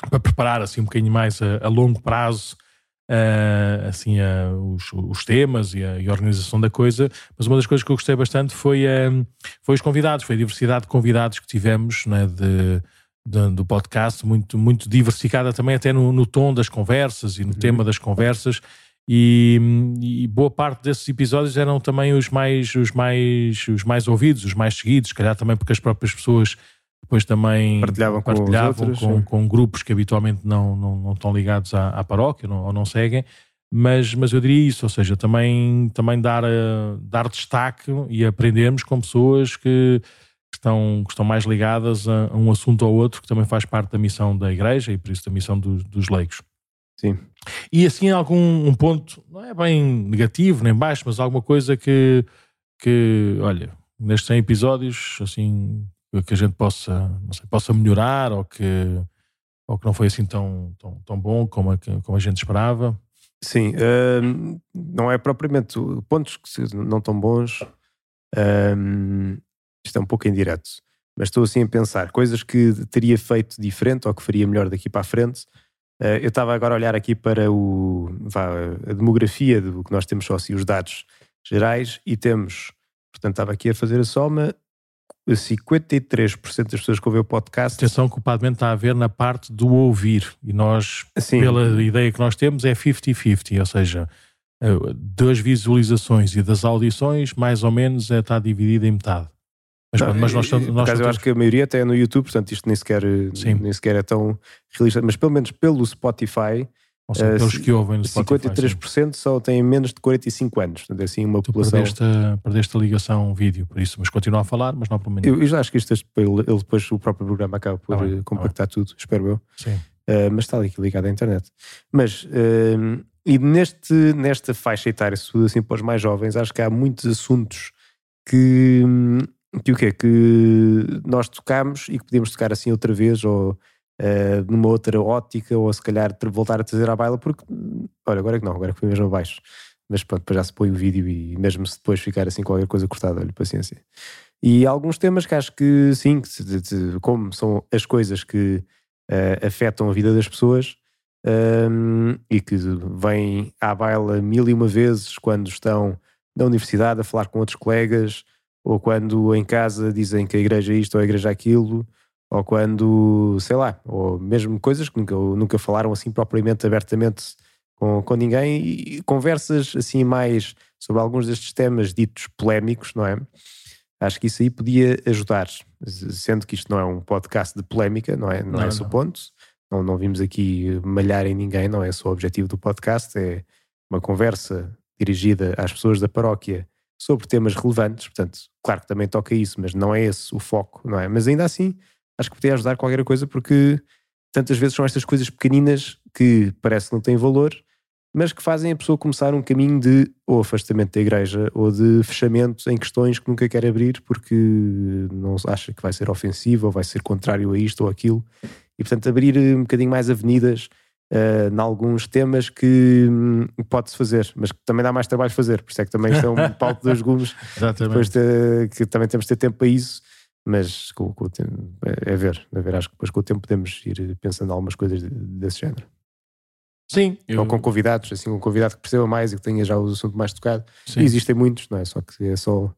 para preparar assim um bocadinho mais a, a longo prazo uh, assim uh, os, os, temas e a, e a, organização da coisa, mas uma das coisas que eu gostei bastante foi, uh, foi os convidados, foi a diversidade de convidados que tivemos, né, de do, do, podcast, muito, muito diversificada também até no, no tom das conversas e no uhum. tema das conversas. E, e, boa parte desses episódios eram também os mais, os mais, os mais ouvidos, os mais seguidos, se calhar também porque as próprias pessoas depois também partilhavam, partilhavam com, outros, com, com, grupos que habitualmente não, não, não estão ligados à, à paróquia não, ou não seguem. Mas, mas eu diria isso, ou seja, também, também dar, uh, dar destaque e aprendermos com pessoas que, que estão, que estão mais ligadas a, a, um assunto ou outro que também faz parte da missão da igreja e por isso da missão do, dos leigos. Sim. E assim algum um ponto, não é bem negativo nem baixo, mas alguma coisa que, que olha, nestes 100 episódios, assim, que a gente possa, não sei, possa melhorar ou que, ou que não foi assim tão, tão, tão bom como a, como a gente esperava. Sim, uh, não é propriamente pontos que não tão bons. Uh, isto é um pouco indireto, mas estou assim a pensar coisas que teria feito diferente ou que faria melhor daqui para a frente. Uh, eu estava agora a olhar aqui para o, vá, a demografia do que nós temos só assim, os dados gerais e temos, portanto, estava aqui a fazer a soma. 53% das pessoas que ouvem o podcast. Atenção que o Padmente está a ver na parte do ouvir e nós, Sim. pela ideia que nós temos, é 50-50, ou seja, eh, das visualizações e das audições, mais ou menos é, está dividida em metade. Mas, não, mas nós, nós, nós eu acho que a maioria até é no YouTube, portanto isto nem sequer, nem sequer é tão realista, mas pelo menos pelo Spotify, ou seja, uh, que ouvem no Spotify, 53% sim. só têm menos de 45 anos. Portanto, é assim uma tu população. Perdeste, perdeste a ligação vídeo, por isso, mas continua a falar, mas não há problema. Eu, eu já acho que isto, ele, ele depois, o próprio programa acaba por ah, compactar ah, tudo, espero eu. Sim. Uh, mas está ali ligado à internet. Mas, uh, e neste, nesta faixa etária, sobretudo assim para os mais jovens, acho que há muitos assuntos que, que o que é que nós tocamos e que podemos tocar assim outra vez ou uh, numa outra ótica ou se calhar voltar a trazer à baila porque, olha, agora é que não, agora é que foi mesmo abaixo mas pronto, depois já se põe o vídeo e mesmo se depois ficar assim qualquer coisa cortada, olha, paciência. E alguns temas que acho que sim, como são as coisas que uh, afetam a vida das pessoas um, ehm, e que vêm à baila mil e uma vezes quando estão na universidade a falar com outros colegas ou quando em casa dizem que a igreja é isto ou a igreja é aquilo, ou quando, sei lá, ou mesmo coisas que nunca, nunca falaram assim propriamente abertamente com, com ninguém, e conversas assim mais sobre alguns destes temas ditos polémicos, não é? Acho que isso aí podia ajudar, sendo que isto não é um podcast de polémica, não é? Não, é não é esse o ponto. Não, não vimos aqui malhar em ninguém, não é só o objetivo do podcast, é uma conversa dirigida às pessoas da paróquia sobre temas relevantes, portanto, claro que também toca isso, mas não é esse o foco, não é? Mas ainda assim, acho que podia ajudar qualquer coisa porque tantas vezes são estas coisas pequeninas que parece que não têm valor, mas que fazem a pessoa começar um caminho de ou afastamento da igreja ou de fechamento em questões que nunca quer abrir porque não acha que vai ser ofensivo ou vai ser contrário a isto ou aquilo. E portanto, abrir um bocadinho mais avenidas uh, em alguns temas que hum, pode-se fazer, mas que também dá mais trabalho fazer. Por isso é que também isto é um palco dos gumes. depois de, que também temos de ter tempo para isso. Mas com, com o tempo, é, é ver, é ver, acho que depois com o tempo podemos ir pensando em algumas coisas desse género. Sim. Eu... Ou com convidados, assim, um convidado que perceba mais e que tenha já o assunto mais tocado. Sim. existem muitos, não é? Só que é só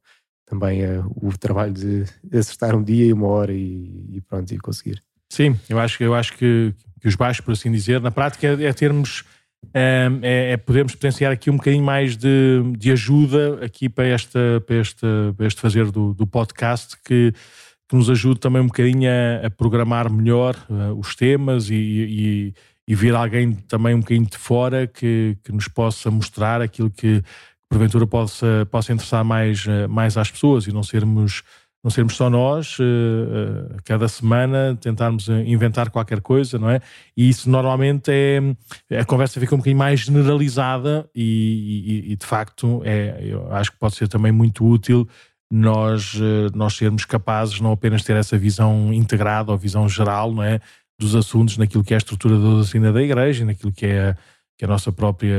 também uh, o trabalho de acertar um dia e uma hora e, e pronto, e conseguir. Sim, eu acho, eu acho que os baixos, por assim dizer, na prática é, termos é, é, podermos potenciar aqui um bocadinho mais de, de ajuda aqui para, esta, para, esta, para este fazer do, do podcast que, que nos ajude também um bocadinho a, a programar melhor uh, os temas e, e, e vir alguém também um bocadinho de fora que, que nos possa mostrar aquilo que porventura possa, possa interessar mais, uh, mais às pessoas e não sermos não sermos só nós, uh, cada semana tentarmos inventar qualquer coisa, não é? E isso normalmente é. A conversa fica um bocadinho mais generalizada e, e, e de facto é, eu acho que pode ser também muito útil nós, nós sermos capazes não apenas ter essa visão integrada ou visão geral, não é? Dos assuntos naquilo que é a estrutura da doutrina da igreja, naquilo que é que é a nossa própria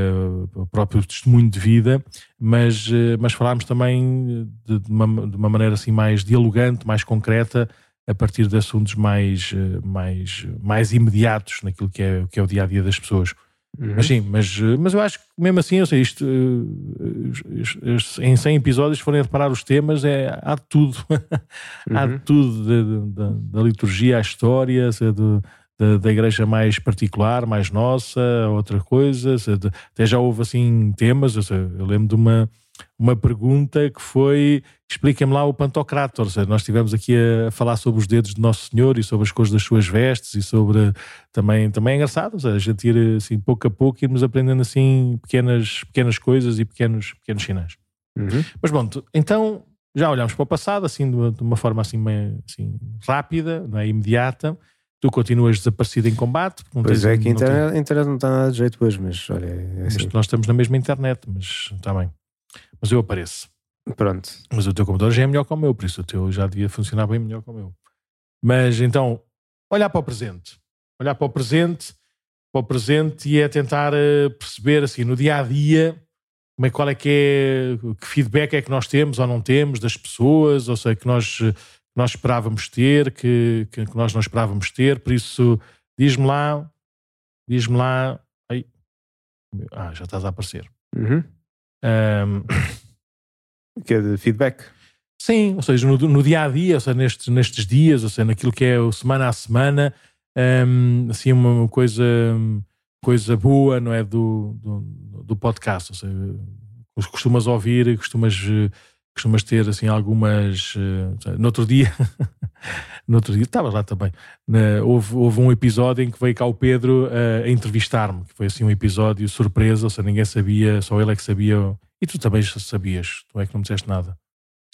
o próprio testemunho de vida, mas, eh, mas falámos também de, de, uma, de uma maneira assim mais dialogante, mais concreta, a partir de assuntos mais, eh, mais, mais imediatos naquilo que é, que é o dia a dia das pessoas. Uhum. Mas sim, mas, eh, mas eu acho que mesmo assim, eu sei, isto, em 100 episódios, se forem reparar os temas, é, há de tudo. há de uhum. tudo, da liturgia à história, do, da, da, igreja mais particular, mais nossa, outra coisa. Até já houve assim temas. Eu, lembro de uma, uma pergunta que foi: expliquem-me lá o Pantocrator. Ou seja, nós estivemos aqui a falar sobre os dedos de Nosso Senhor e sobre as cores das suas vestes e sobre. Também, também é engraçado, ou seja, a gente ir assim pouco a pouco irmos aprendendo assim pequenas, pequenas coisas e pequenos, pequenos sinais. Uhum. Mas bom, então já olhamos para o passado assim de uma, de uma forma assim, meio, assim rápida, não é imediata tu continuas desaparecido em combate. pois é, que a internet, tem... internet não está nada de jeito hoje, mas olha. É assim. nós estamos na mesma internet, mas está bem. Mas eu apareço. Pronto. Mas o teu computador já é melhor que o meu, por isso o teu já devia funcionar bem melhor que o meu. Mas então, olhar para o presente. Olhar para o presente, para o presente e é tentar uh, perceber assim, no dia a dia, como é, qual é que é, que feedback é que nós temos ou não temos das pessoas, ou seja, que nós nós esperávamos ter, que, que, nós não esperávamos ter. Por isso, diz-me lá, diz-me lá. Ai, ah, já estás a aparecer. Uhum. Um, que é de feedback? Sim, ou seja, no, no, dia a dia, ou seja, nestes, nestes dias, ou seja, naquilo que é o semana a semana, um, assim, uma coisa, coisa boa, não é? Do, do, do podcast, ou seja, costumas ouvir, costumas costumas ter assim algumas. Uh, no outro dia, no outro dia, estavas lá também. houve, houve um episódio em que veio cá o Pedro uh, a entrevistar-me, que foi assim um episódio surpresa, ou seja, ninguém sabia, só ele é que sabia. E tu também sabias, tu é que não me disseste nada.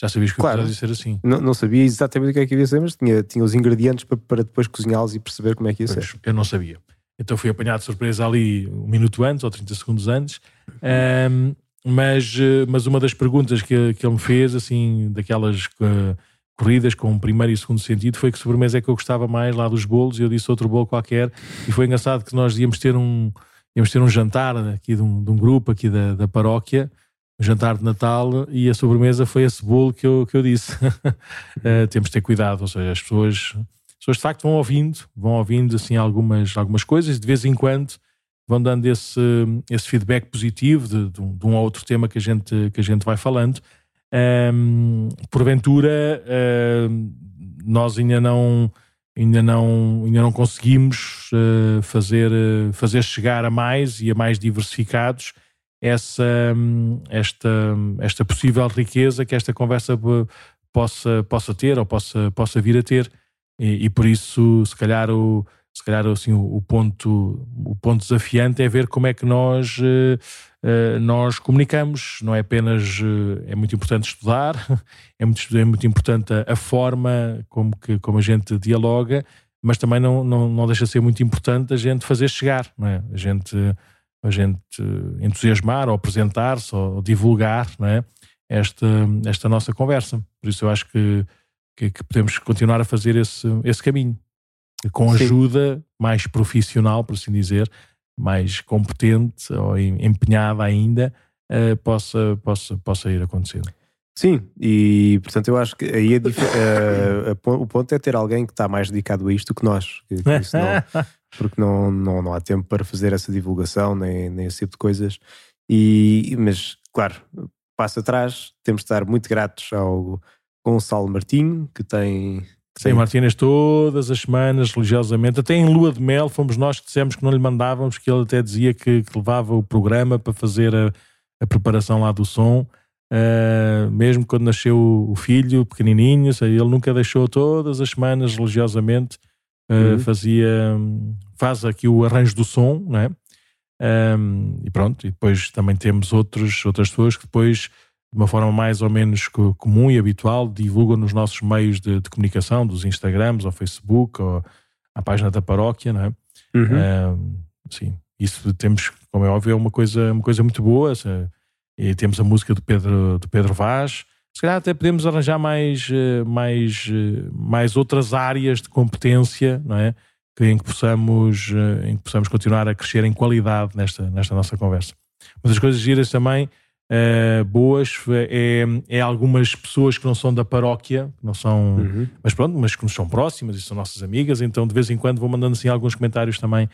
Já sabias que claro, ia ser assim. Não, não, sabia exatamente o que é que ia ser, mas tinha, tinha os ingredientes para, para depois cozinhá-los e perceber como é que ia pois, ser. Eu não sabia. Então fui apanhado de surpresa ali um minuto antes ou 30 segundos antes. Um, mas, eh, mas uma das perguntas que, que ele me fez, assim, daquelas uh, corridas com primeiro e segundo sentido, foi que sobremesa é que eu gostava mais lá dos bolos, e eu disse outro bolo qualquer, e foi engraçado que nós íamos ter um, íamos ter um jantar aqui de um, de um grupo aqui da, da paróquia, um jantar de Natal, e a sobremesa foi esse bolo que eu, que eu disse. uh, temos de ter cuidado, ou seja, as pessoas, as pessoas de facto vão ouvindo, vão ouvindo assim algumas, algumas coisas, de vez em quando vão dando esse, esse feedback positivo de, de, um, de um ou outro tema que a gente, que a gente vai falando. Um, porventura, nós ainda não, ainda não, ainda não conseguimos uh, fazer, uh, fazer chegar a mais e a mais diversificados essa, esta, esta possível riqueza que esta conversa possa, possa ter ou possa, possa vir a ter. E, e por isso, se calhar, o, se calhar assim, o, ponto, o ponto desafiante é ver como é que nós, uh, nós comunicamos. Não é apenas. Uh, é muito importante estudar, é muito, é muito importante a, a, forma como, que, como a gente dialoga, mas também não, não, não deixa de ser muito importante a gente fazer chegar, não é? a, gente, a gente entusiasmar ou apresentar-se ou divulgar não é? esta, esta nossa conversa. Por isso eu acho que, que, que podemos continuar a fazer esse, esse caminho com ajuda Sim. mais profissional, por assim dizer, mais competente ou empenhada ainda, uh, possa, possa, possa ir acontecendo. Sim, e portanto eu acho que aí uh, o ponto é ter alguém que está mais dedicado a isto que nós, que, que não, porque não, não, não há tempo para fazer essa divulgação nem, nem esse tipo de coisas. E, mas, claro, passo atrás, temos de estar muito gratos ao Gonçalo Martinho, que tem. Sim, Martínez todas as semanas, religiosamente, até em lua de mel, fomos nós que dissemos que não lhe mandávamos, que ele até dizia que, que levava o programa para fazer a, a preparação lá do som. Uh, mesmo quando nasceu o filho pequenininho, ele nunca deixou todas as semanas religiosamente uh, uhum. fazia faz aqui o arranjo do som, não é? Um, e pronto, e depois também temos outros, outras pessoas que depois de uma forma mais ou menos comum e habitual divulgam nos nossos meios de, de comunicação, dos Instagrams, ou Facebook, ou a página da paróquia, não é? Uhum. Um, sim, isso temos, como é óbvio, é uma coisa, uma coisa muito boa. E temos a música do Pedro, do Pedro Vaz. Se calhar até podemos arranjar mais, eh, mais, eh, mais outras áreas de competência, não é? Em que, possamos, eh, em que possamos continuar a crescer em qualidade nesta, nesta nossa conversa. Uma das coisas giras também, uh, boas, é, é algumas pessoas que não são da paróquia, não são, uhum. mas pronto, mas que nos são próximas e são nossas amigas, então de vez em quando vou mandando assim alguns comentários também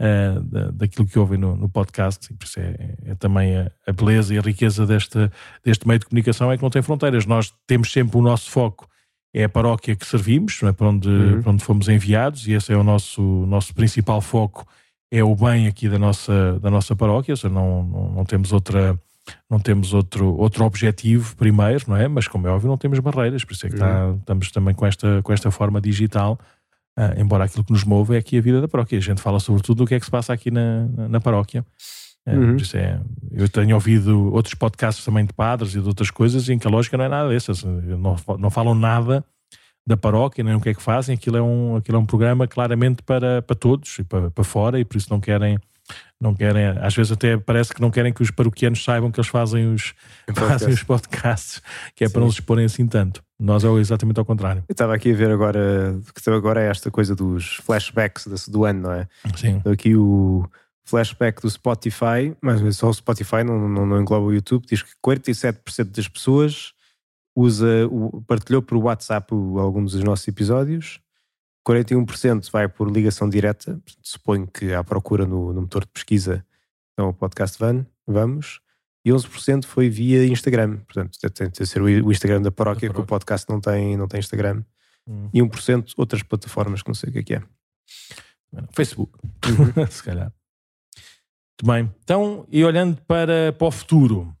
uh, da, daquilo que ouvem no, no, podcast, e por isso é, é também a, a, beleza e a riqueza deste, deste meio de comunicação é que não tem fronteiras. Nós temos sempre o nosso foco, é a paróquia que servimos, é? para, onde, uhum. para onde fomos enviados, e esse é o nosso, nosso principal foco, é o bem aqui da nossa, da nossa paróquia, ou seja, não, não, não temos outra não temos outro, outro objetivo primeiro, não é? Mas como é óbvio, não temos barreiras, por isso é que uhum. tá, estamos também com esta, com esta forma digital Uh, embora aquilo que nos move é aqui a vida da paróquia. A gente fala sobretudo do que é que se passa aqui na, na, na paróquia. Uh, uhum. é, eu tenho ouvido outros podcasts também de padres e de outras coisas em que a lógica não é nada dessas. Não, não falam nada da paróquia, nem o que é que fazem. Aquilo é um, aquilo é um programa claramente para, para todos e para, para fora e por isso não querem não querem, às vezes até parece que não querem que os paroquianos saibam que eles fazem os, fazem os podcasts, que é Sim. para não se exporem assim tanto. Nós é exatamente ao contrário. Eu estava aqui a ver agora, que agora é esta coisa dos flashbacks do ano, não é? Sim. Aqui o flashback do Spotify, mas só o Spotify, não, não, não engloba o YouTube, diz que 47% das pessoas usa, partilhou por WhatsApp alguns dos nossos episódios 41% vai por ligação direta, suponho que há procura no, no motor de pesquisa, então o podcast Van, vamos, e 11% foi via Instagram, portanto tem de ser o Instagram da paróquia, que o podcast não tem, não tem Instagram, hum. e 1% outras plataformas que não sei o que é que é. Facebook, uhum. se calhar. Muito bem, então, e olhando para, para o futuro,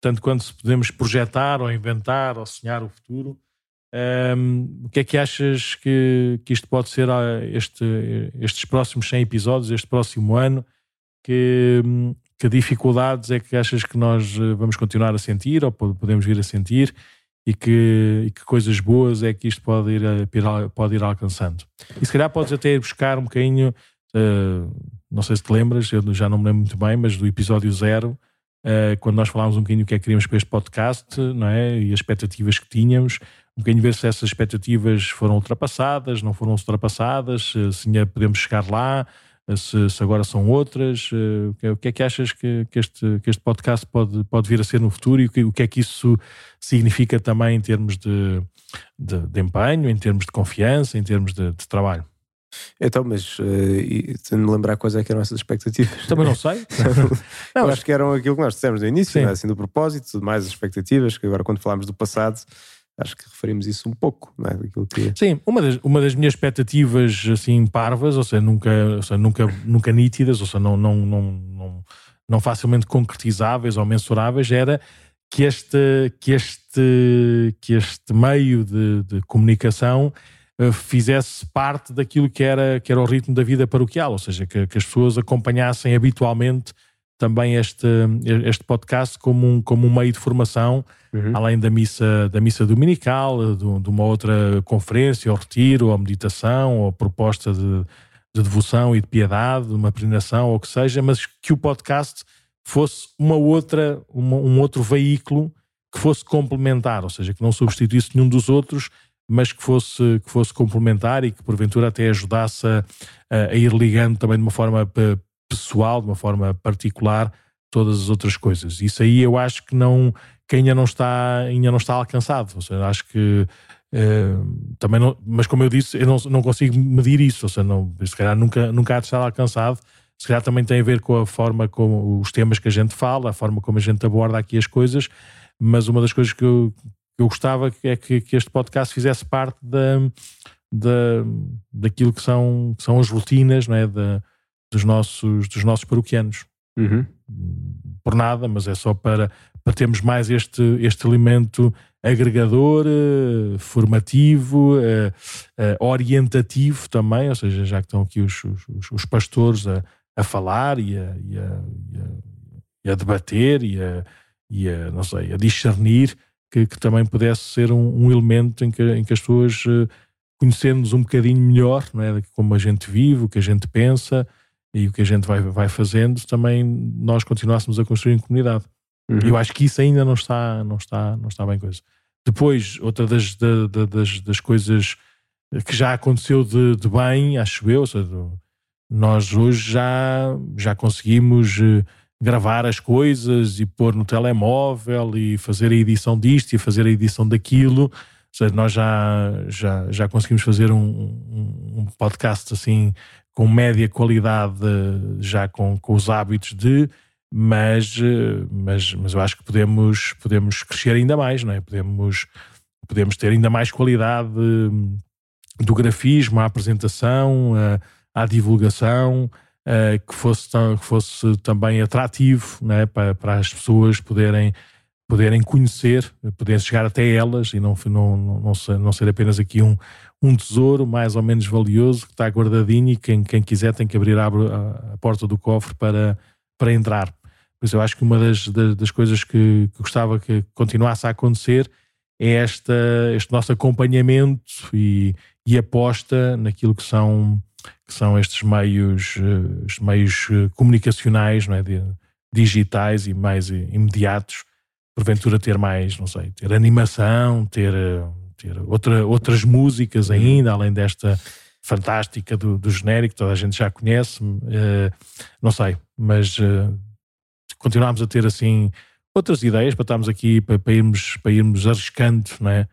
tanto quanto podemos projetar ou inventar ou sonhar o futuro, um, o que é que achas que, que isto pode ser ah, este, estes próximos 100 episódios, este próximo ano? Que, que dificuldades é que achas que nós eh, vamos continuar a sentir ou podemos vir a sentir? E que, e que coisas boas é que isto pode ir, pode ir alcançando? E se calhar podes até ir buscar um bocadinho, uh, não sei se te lembras, eu já não me lembro muito bem, mas do episódio zero, uh, quando nós falámos um bocadinho o que é que queríamos para este podcast, não é? E as expectativas que tínhamos, um bocadinho ver se essas expectativas foram ultrapassadas, não foram ultrapassadas, se ainda podemos chegar lá, se, se agora são outras. O que é que achas que, que, este, que este podcast pode, pode vir a ser no futuro e o que, o que é que isso significa também em termos de, de, de empenho, em termos de confiança, em termos de, de trabalho? Então, mas uh, me lembrar quais é que eram essas expectativas. Também não sei. não, acho que eram aquilo que nós dissemos no início, né? assim, do propósito, mais as expectativas, que agora quando falámos do passado, acho que referimos isso um pouco, não é? Que... Sim, uma das, uma das minhas expectativas assim parvas, ou seja, nunca, ou seja, nunca, nunca nítidas, ou seja, não, não, não, não, não facilmente concretizáveis ou mensuráveis, era que este, que este, que este meio de, de comunicação uh, fizesse parte daquilo que era, que era o ritmo da vida paroquial, ou seja, que, que as pessoas acompanhassem habitualmente também este, este podcast como um, como um meio de formação, uhum. além da missa, da missa dominical, de, de, uma outra conferência, ou retiro, ou meditação, ou proposta de, de devoção e de piedade, uma peregrinação, ou o que seja, mas que o podcast fosse uma outra, uma, um outro veículo que fosse complementar, ou seja, que não substituísse nenhum dos outros, mas que fosse, que fosse complementar e que porventura até ajudasse a, a ir ligando também de uma forma pessoal, de uma forma particular, todas as outras coisas. Isso aí eu acho que não que ainda não está ainda não está alcançado. Ou seja, acho que uh, também não, mas como eu disse, eu não, não consigo medir isso. Ou seja, não, se calhar nunca, nunca há de estar alcançado. Se calhar também tem a ver com a forma como os temas que a gente fala, a forma como a gente aborda aqui as coisas, mas uma das coisas que eu, que eu gostava é que, que este podcast fizesse parte da, da, daquilo que são, que são as rotinas não é? Da, dos, nossos, dos nossos paroquianos. Uhum. Por nada, mas é só para, para termos mais este, este elemento agregador, eh, formativo, eh, eh, orientativo também, ou seja, já que estão aqui os, os, os pastores a, a falar e a, e a, e a debater e a, e a, não sei, a discernir, que, que também pudesse ser um, um, elemento em que, em que as pessoas, conhecendo-nos um bocadinho melhor, não é? como a gente vive, o que a gente pensa e o que a gente vai, vai fazendo, também nós continuássemos a construir em comunidade. Uhum. Eu acho que isso ainda não está, não está, não está bem coisa. Depois, outra das, das, das coisas que já aconteceu de, de bem, acho eu, seja, nós hoje já, já conseguimos eh, gravar as coisas e pôr no telemóvel e fazer a edição disto e fazer a edição daquilo. Ou seja, nós já, já, já conseguimos fazer um, um, um podcast assim com média qualidade, já com, com os hábitos de mas, eh, mas, mas eu acho que podemos, podemos crescer ainda mais, não é? Podemos, podemos ter ainda mais qualidade hum, do grafismo, à apresentação, à, à divulgação, que, fosse, que fosse também atrativo não é? para, para as pessoas poderem, poderem conhecer, poderem chegar até elas e não, não, não, ser, não ser apenas aqui um, um tesouro mais ou menos valioso que está guardadinho e quem, quem quiser tem que abrir a, a porta do cofre para, para entrar. Mas eu acho que uma das, das, das coisas que, que, gostava que continuasse a acontecer é esta, este nosso acompanhamento e, e aposta naquilo que são, que são estes meios, eh, meios eh, comunicacionais, não é? Digitais e mais imediatos, porventura ter mais, não sei, ter animação, ter, ter outra, outras músicas ainda, além desta fantástica do, do genérico, toda a gente já conhece, uh, não sei, mas uh, continuarmos a ter assim outras ideias para estarmos aqui, para, para irmos, para irmos arriscando não é?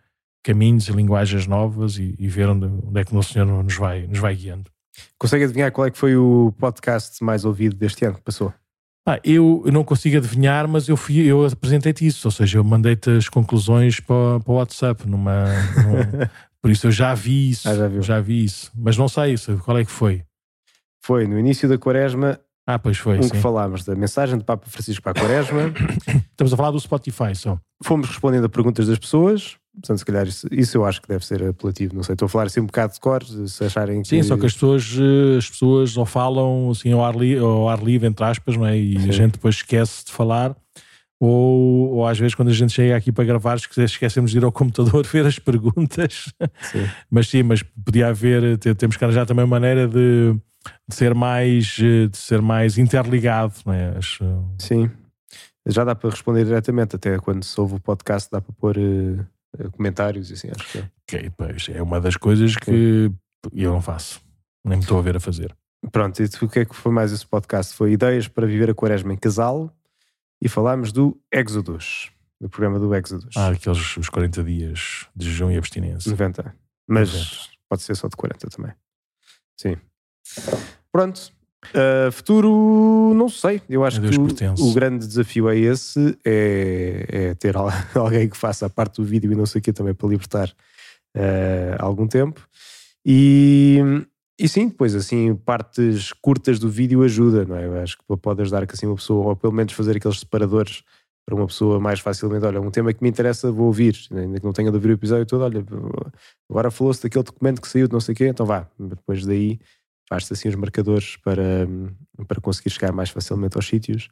caminhos e linguagens novas e, e ver onde, onde, é que o nosso Senhor nos vai, nos vai guiando. Consegue adivinhar qual é que foi o podcast mais ouvido deste ano que passou? Ah, eu, não consigo adivinhar, mas eu, fui, eu apresentei-te isso, ou seja, eu mandei-te as conclusões para, para o WhatsApp, numa, por isso eu já vi isso, ah, já, já, vi isso, mas não sei isso, qual é que foi? Foi no início da quaresma ah, pois foi. Um sim. que falámos da mensagem do Papa Francisco para a Quaresma. Estamos a falar do Spotify só. Fomos respondendo a perguntas das pessoas. Portanto, se calhar isso, isso, eu acho que deve ser apelativo. Não sei, estou a falar assim um bocado de cor, se acharem que. Sim, só que as pessoas, eh, as pessoas ou falam assim ao ar, li, ao ar livre, entre aspas, não é? e sim. a gente depois esquece de falar. Ou, ou às vezes, quando a gente chega aqui para gravar, esquecemos de ir ao computador ver as perguntas. Sim. mas sim, mas podia haver, temos que arranjar também uma maneira de de ser mais, eh, de ser mais interligado, não é? Acho... Sim, já dá para responder diretamente, até quando se ouve o podcast dá para pôr uh, comentários e assim, acho que é. Ok, pois, é uma das coisas que eu não faço, nem me estou a ver a fazer. Pronto, e o que é que foi mais esse podcast? Foi ideias para viver a quaresma em casal e falámos do Exodus, do programa do Exodus. Ah, aqueles os 40 dias de jejum e abstinência. 90, mas 90. pode ser só de 40 também. Sim. Pronto. Uh, futuro, não sei. Eu acho que o, o, grande desafio é esse: é, é, ter alguém que faça a parte do vídeo e não sei o que também para libertar uh, algum tempo. E, e sim, depois assim, partes curtas do vídeo ajuda, não é? Eu acho que pode ajudar que assim uma pessoa, ou pelo menos fazer aqueles separadores para uma pessoa mais facilmente, olha, um tema que me interessa, vou ouvir, ainda que não tenha de ouvir o episódio todo, olha, agora falou-se daquele documento que saiu de não sei o quê, então vá, depois daí faz-se assim os marcadores para, para conseguir chegar mais facilmente aos sítios.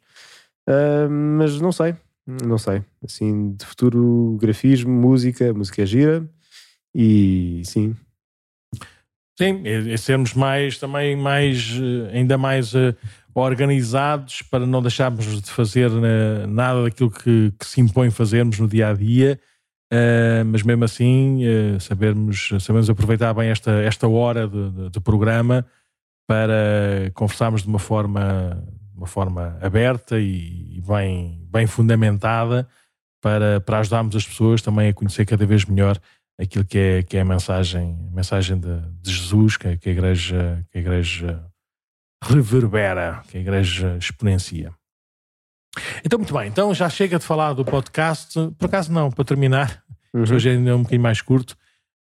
Uh, mas não sei, não sei. Assim, de futuro, grafismo, música, música é gira e sim. Sim, é, sermos mais também mais eh, ainda mais uh, organizados para não deixarmos de fazer uh, nada daquilo que, que, se impõe fazermos no dia a dia, uh, mas mesmo assim sabermos, sabermos aproveitar bem esta, esta hora de, de, de programa para conversarmos de uma forma, uma forma aberta e, bem, bem fundamentada para, para ajudarmos as pessoas também a conhecer cada vez melhor aquilo que é, que é a mensagem, a mensagem de, de Jesus, que, que, a igreja, que a igreja reverbera, que a igreja exponencia. Então, muito bem. Então já chega de falar do podcast. Por acaso não, para terminar, Uhum. hoje ainda é um bocadinho mais curto.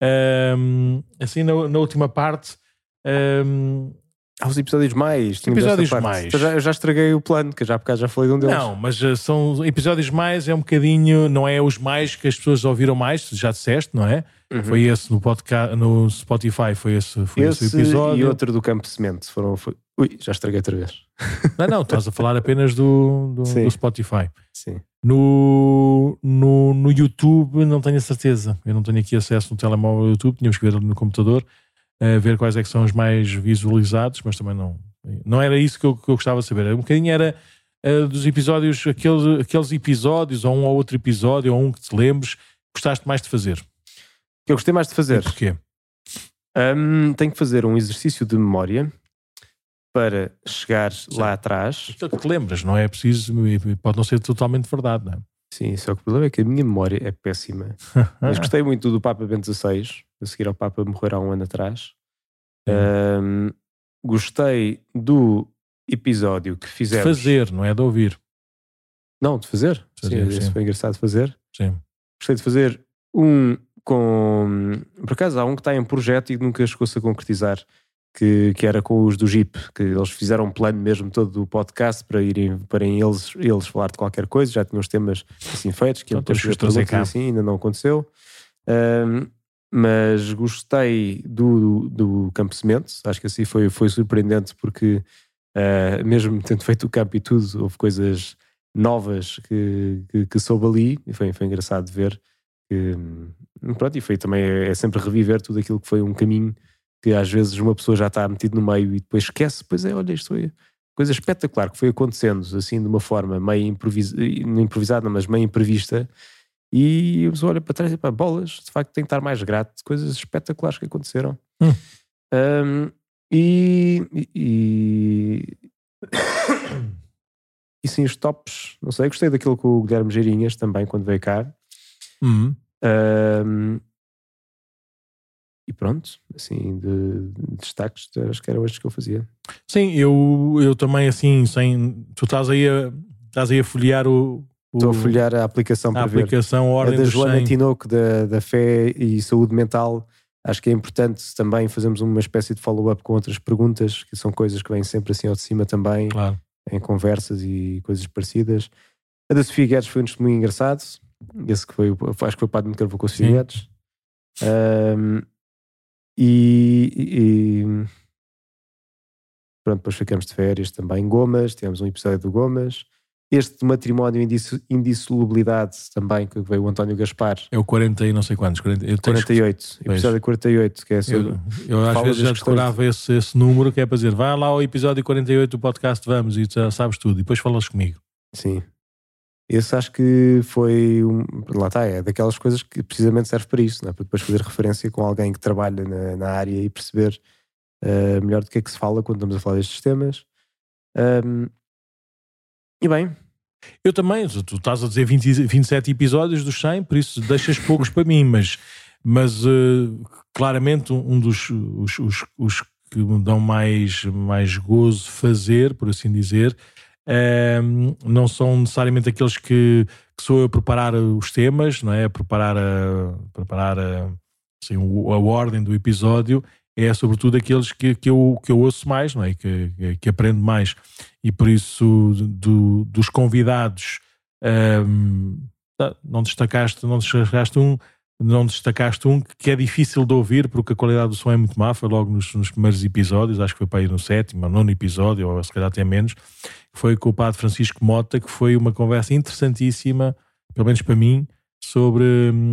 Ahm, assim, na, na última parte, ahm, Há os episódios mais. Episódios mais. Então já, eu já estraguei o plano, que eu já por acaso já falei de um deles. não, mas uh, são episódios mais, é um bocadinho, não é os mais que as pessoas ouviram mais, já disseste, não é? Uhum. Foi esse no podcast, no Spotify, foi esse, foi esse, Esse episódio. e outro do Campo de Cimento. Foram, foi... Ui, já estraguei outra vez. Não, não, estás a falar apenas do, do, do Spotify. Sim. No, no, no YouTube não tenho a certeza. Eu não tenho aqui acesso no telemóvel ao YouTube, tínhamos que ver no computador, a ver quais é que são os mais visualizados, mas também não. Não era isso que eu, que eu gostava de saber. Um bocadinho era eh, dos episódios, aqueles, aqueles episódios, ou um ou outro episódio, ou um que te lembres, que gostaste mais de fazer. Que eu gostei mais de fazer. E porquê? Hum, tenho que fazer um exercício de memória para chegar lá atrás. Aquilo que te lembras, não é preciso, pode não ser totalmente verdade, não é? Sim, só que o problema é que a minha memória é péssima. Mas gostei muito do Papa Bento XVI, a seguir ao Papa morrer há um ano atrás. Hum, gostei do episódio que De fizemos. fazer, não é de ouvir. Não, de fazer. Fazer, sim, sim. foi engraçado de fazer. Sim. Gostei de fazer um com. Por acaso há um que está em projeto e nunca chegou-se a concretizar, que, que era com os do Jeep, que eles fizeram um plano mesmo todo do podcast para irem para eles, eles falar de qualquer coisa, já tinham os temas assim feitos, que Então depois trazer cá. assim, ainda não aconteceu. Ahm, mas gostei do, do Campo Cimento, acho que assim foi, foi surpreendente porque ah, mesmo tendo feito o campo e tudo, houve coisas novas que, que, que soube ali e foi, foi engraçado ver hum, pronto, e foi também é, é sempre reviver tudo aquilo que foi um caminho que às vezes uma pessoa já está metido no meio e depois esquece, pois é, olha, isto foi coisa espetacular que foi acontecendo assim de uma forma meio improvisa, não improvisada, mas meio imprevista e a pessoa olha para trás e para bolas, de facto tem que estar mais grato de coisas espetaculares que aconteceram Hum. Hum, e, e, e sim os tops, não sei, gostei daquilo com o Guilherme Geirinhas também quando veio cá Uhum. Ahm, e pronto, assim, de, de destaques, acho que eram estes que eu fazia. Sim, eu, eu também assim, sem. Tu estás aí a, estás aí a folhear o- Estou a folhear a aplicação a para ver. aplicação a A Ordem da dos Joana 100. Tinoco, da, da Fé e Saúde Mental. Acho que é importante também fazermos uma espécie de follow-up com outras perguntas, que são coisas que vêm sempre assim ao de cima também, Claro. em conversas e coisas parecidas. A da Sofia Guedes foi um testemunho engraçado. Esse que foi, acho que foi o padre que gravou com a Sofia Sim. Guedes. Ahm, e, e- pronto, depois ficamos de férias também. Gomas, tivemos um episódio do Gomas. Este matrimónio indisso- indissolubilidade também, que veio o António Gaspar. É o 40 e não sei quantos. 40, eu, tens- 48, episódio 48, que é sobre. eu, eu às vezes já decorava esse, esse número que é para dizer vai lá ao episódio 48 do podcast Vamos e já sabes tudo. E depois falas comigo. Sim. Esse acho que foi. Um, lá está, é daquelas coisas que precisamente serve para isso, não é? para depois fazer referência com alguém que trabalha na, na área e perceber eh, melhor do que é que se fala quando estamos a falar destes temas. Ahm, e bem, Eu também, tu estás a dizer 20, 27 episódios dos 100, por isso deixas poucos para mim, mas, mas eh, claramente um dos os, os, os que me dão mais, mais gozo fazer, por assim dizer, eh, não são necessariamente aqueles que, que sou eu a preparar os temas, não é? A preparar a, preparar a, assim, a ordem do episódio, é sobretudo aqueles que, que, eu, que eu ouço mais, não é? Que, que, aprendo mais. E por isso, do- dos convidados, hum, não destacaste, não destacaste um, não destacaste um que é difícil de ouvir porque a qualidade do som é muito má, foi logo nos, nos primeiros episódios, acho que foi para ir no sétimo, ou nono episódio, ou se calhar até menos, foi com o padre Francisco Mota, que foi uma conversa interessantíssima, pelo menos para mim, sobre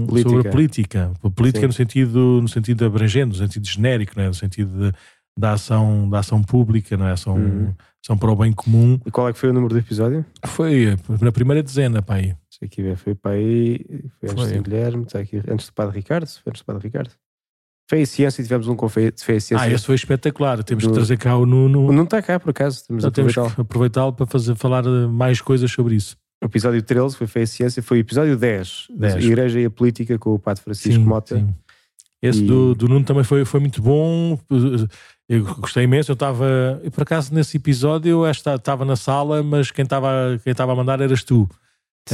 Política. sobre política. Política Sim. no sentido, no sentido abrangente, no sentido genérico, não é? no sentido de- da, ação, da ação pública, não é? ação, Uhum. ação para o bem comum. e qual é que foi o número do episódio? Foi na primeira dezena, pá, aí. Sei aqui foi para aí, foi antes Foi. do Guilherme, está aqui, antes do Padre Ricardo, foi antes do Padre Ricardo. Fé e Ciência, e tivemos um com Fé, e Ciência. Ah, esse foi espetacular. Temos que Do- trazer cá o Nuno. Não está cá, por acaso, temos a Então temos que aproveitá-lo para fazer, falar mais coisas sobre isso. O episódio 13 foi Fé e Ciência, foi o episódio 10, 10. a Igreja e a Política com o Padre Francisco Mota. sim. Esse E- do, do Nuno também foi, foi muito bom. Eu gostei imenso, eu estava, por acaso nesse episódio eu estava na sala, mas quem estava quem estava a mandar eras tu.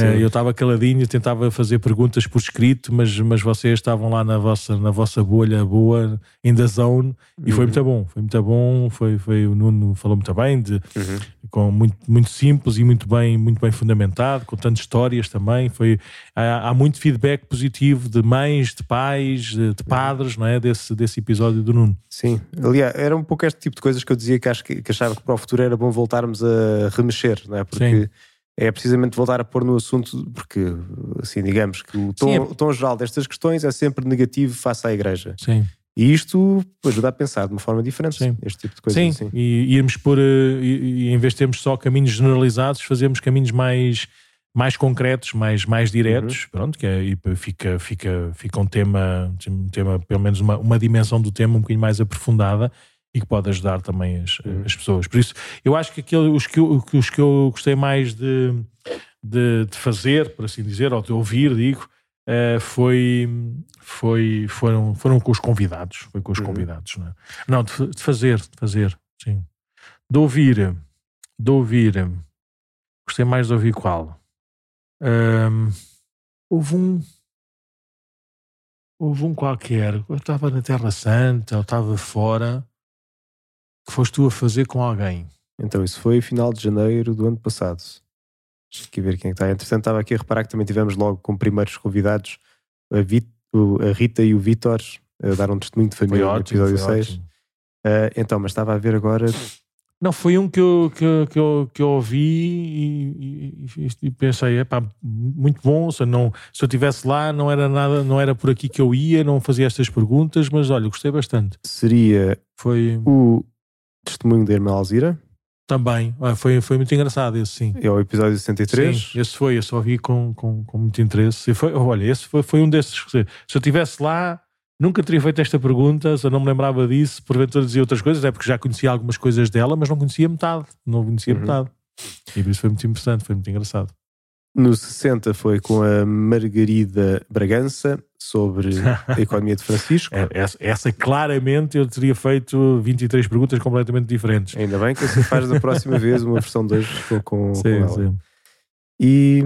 Uh, eu estava caladinho, tentava fazer perguntas por escrito, mas, mas vocês estavam lá na vossa, na vossa bolha boa, in the zone, e foi uhum. muito bom. Foi muito bom. Foi, foi, o Nuno falou muito bem, de, uhum. com muito, muito simples e muito bem, muito bem fundamentado, contando histórias também. Foi, há, há muito feedback positivo de mães, de pais, de, de uhum. padres, não é? Desse, desse episódio do Nuno. Sim, aliás, era um pouco este tipo de coisas que eu dizia que, acho que, que achava que para o futuro era bom voltarmos a remexer, não é? Porque. Sim é precisamente voltar a pôr no assunto, porque, assim, digamos que o tom, Sim, é... o tom geral destas questões é sempre negativo face à Igreja. Sim. E isto ajuda a pensar de uma forma diferente Sim. este tipo de coisas. Sim, assim. e irmos por, eh, e, e, em vez de termos só caminhos generalizados, fazemos caminhos mais, mais concretos, mais, mais diretos, uhum. pronto, que é, fica, fica, fica um tema, um tema, pelo menos uma, uma dimensão do tema um bocadinho mais aprofundada e que pode ajudar também as, uhum. as pessoas. Por isso, eu acho que aquele, os, que eu, os que eu gostei mais de, de, de fazer, por assim dizer, ou de ouvir, digo, uh, foi, foi, foram, foram com os convidados. Foi com os uhum. convidados, não é? Não, de, de, fazer, de fazer, sim. De ouvir, de ouvir, gostei mais de ouvir qual? Um, houve um. Houve um qualquer, eu estava na Terra Santa, eu estava fora, que foste tu a fazer com alguém? Então, isso foi final de janeiro do ano passado. Deixa aqui ver quem é está. Entretanto, estava aqui a reparar que também tivemos logo como primeiros convidados a, a Rita e o Vitor a dar um testemunho de família no episódio 6. Uh, então, mas estava a ver agora. Não, foi um que eu, que, que eu, que eu ouvi e, e, e pensei, é pá, muito bom. Se, não, se eu estivesse lá, não era nada, não era por aqui que eu ia, não fazia estas perguntas, mas olha, gostei bastante. Seria foi o Testemunho da Irmã Alzira. Também, ah, foi, foi muito engraçado esse sim. É o episódio 63. Sim, esse foi, eu só vi com, com, com muito interesse. E foi, olha, esse foi, foi um desses. Se eu estivesse lá, nunca teria feito esta pergunta, se eu não me lembrava disso, porventura dizia outras coisas, é porque já conhecia algumas coisas dela, mas não conhecia metade. Não conhecia uhum. metade. E por isso foi muito interessante, foi muito engraçado. No 60 foi com a Margarida Bragança sobre a economia de Francisco. É, essa, essa, claramente eu teria feito 23 perguntas completamente diferentes. Ainda bem que você faz da próxima vez uma versão 2 com, com, sim, com ela. Sim. E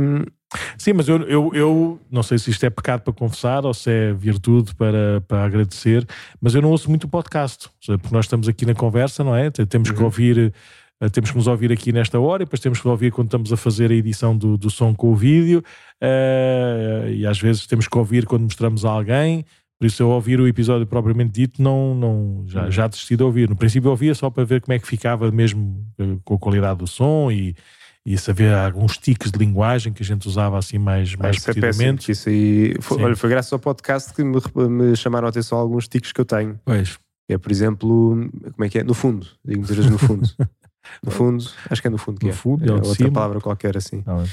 Sim, mas eu, eu, eu, não sei se isto é pecado para confessar ou se é virtude para, para agradecer, mas eu não ouço muito o podcast, porque nós estamos aqui na conversa, não é? Temos uhum. que ouvir Uh, temos que nos ouvir aqui nesta hora e depois temos que ouvir quando estamos a fazer a edição do, do som com o vídeo uh, e às vezes temos que ouvir quando mostramos a alguém. Por isso, eu ouvir o episódio propriamente dito, não, não, já, já desisti de ouvir. No princípio, eu ouvia só para ver como é que ficava mesmo eh, com a qualidade do som e, e saber alguns tiques de linguagem que a gente usava assim mais, mais ah, repetidamente. É isso aí, foi, olha, foi graças ao podcast que me, me chamaram a atenção alguns tiques que eu tenho. Pois. É, por exemplo, como é que é? No fundo. Digo muitas vezes no fundo. No fundo, acho que é no fundo que no é. Fundo, é, é outra cima. palavra qualquer assim. Ah,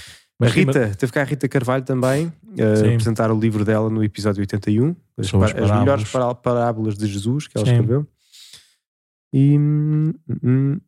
a Rita, teve cá a Rita Carvalho também a apresentar o livro dela no episódio 81, as, as, as melhores parábolas de Jesus que ela Sim. escreveu. E. Hum, hum.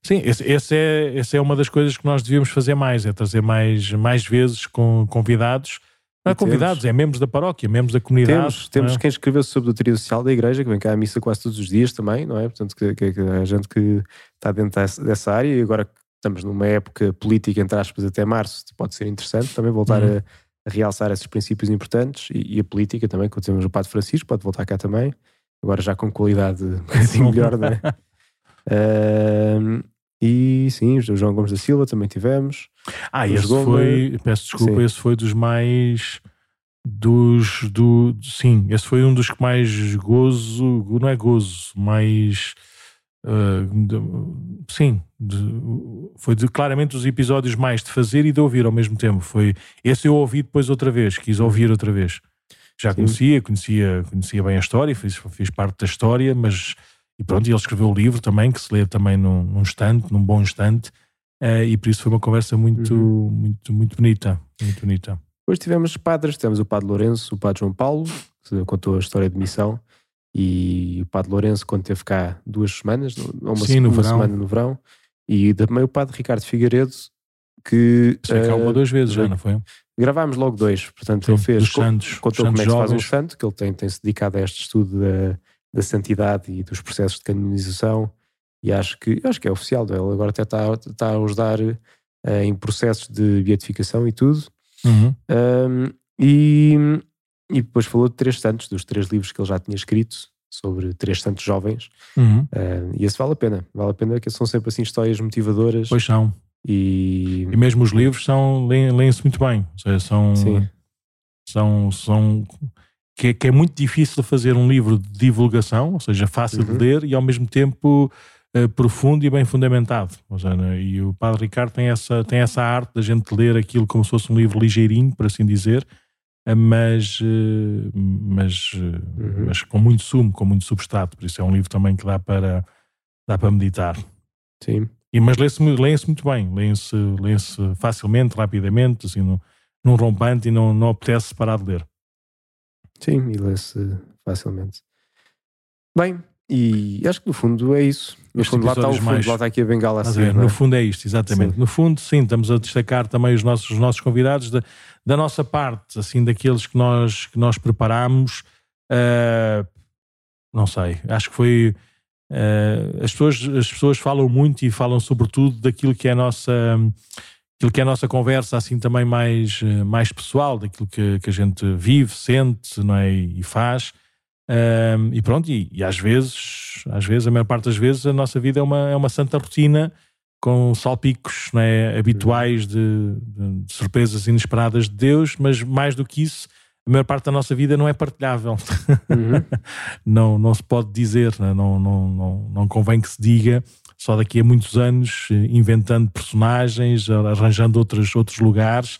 Sim, esse, esse, é, esse é uma das coisas que nós devíamos fazer mais, é trazer mais, mais vezes com convidados não é convidados, temos, é membros da paróquia, membros da comunidade. Temos, temos é? quem escreveu sobre a doutrina social da igreja, que vem cá à missa quase todos os dias também, não é? Portanto, que, que, que a gente que está dentro dessa, dessa área e agora estamos numa época política, entre aspas, até março, pode ser interessante também voltar uhum. a, a, realçar esses princípios importantes e, e, a política também, quando temos o Padre Francisco, pode voltar cá também, agora já com qualidade assim melhor, não é? uh, E sim, o João Gomes da Silva também tivemos. Ah, esse foi, peço desculpa, sim. esse foi dos mais dos do sim, esse foi um dos que mais gozo, não é gozo, mais uh, de, sim, de, foi de, claramente os episódios mais de fazer e de ouvir ao mesmo tempo. Foi esse eu ouvi depois outra vez, quis ouvir outra vez. Já sim. conhecia, conhecia, conhecia bem a história, fiz, fiz parte da história, mas e pronto, ele escreveu o livro também, que se lê também num, num instante, num bom instante, uh, e por isso foi uma conversa muito, uhum. muito, muito bonita. Muito bonita. Depois tivemos padres, tivemos o Padre Lourenço, o Padre João Paulo, que contou a história de missão, e o Padre Lourenço, quando teve cá duas semanas, uma, Sim, uma semana no verão, e também o Padre Ricardo Figueiredo, que. Foi cá uma ou duas vezes já, não foi? Gravámos logo dois, portanto Sim, ele fez. Santos, contou como é que se faz um santo, que ele tem, tem se dedicado a este estudo da da santidade e dos processos de canonização. E acho que, acho que é oficial. Ele agora até está, está a ajudar uh, em processos de beatificação e tudo. Uhum. Um, e, e depois falou de três santos, dos três livros que ele já tinha escrito sobre três santos jovens. Uhum. Uh, e esse vale a pena. Vale a pena, que são sempre assim histórias motivadoras. Pois são. E, e mesmo os livros são, leem-se muito bem. Ou seja, são, Sim. são, são que, é, que, é muito difícil fazer um livro de divulgação, ou seja, fácil uhum. de ler e ao mesmo tempo uh, profundo e bem fundamentado. Seja, né? e o Padre Ricardo tem essa, tem essa arte da gente ler aquilo como se fosse um livro ligeirinho, por assim dizer, uh, mas, uh, mas, uhum. mas com muito sumo, com muito substrato. Por isso é um livro também que dá para, dá para meditar. Sim. E, mas lê-se lê muito bem, lê-se lê facilmente, rapidamente, assim, num, num rompante e não, não apetece parar de ler. Sim, e lê-se facilmente. Bem, e acho que no fundo é isso. No este fundo, lá está o fundo, mais... lá está aqui a bengala a seguir, No é? fundo é isto, exatamente. Sim. No fundo, sim, estamos a destacar também os nossos, os nossos convidados da, da nossa parte, assim, daqueles que nós, que nós preparámos. Uh, não sei, acho que foi. Uh, as, pessoas, as pessoas falam muito e falam sobretudo daquilo que é a nossa aquilo que é a nossa conversa assim também mais, eh, mais pessoal, daquilo que, que a gente vive, sente não é? e faz. Um, e pronto, e, e, às vezes, às vezes, a maior parte das vezes, a nossa vida é uma, é uma santa rotina com salpicos não é? habituais de, de, de surpresas inesperadas de Deus, mas mais do que isso, a maior parte da nossa vida não é partilhável. Uhum. não, não se pode dizer, não, não, não, não convém que se diga só daqui a muitos anos, eh, inventando personagens, arranjando outros, outros lugares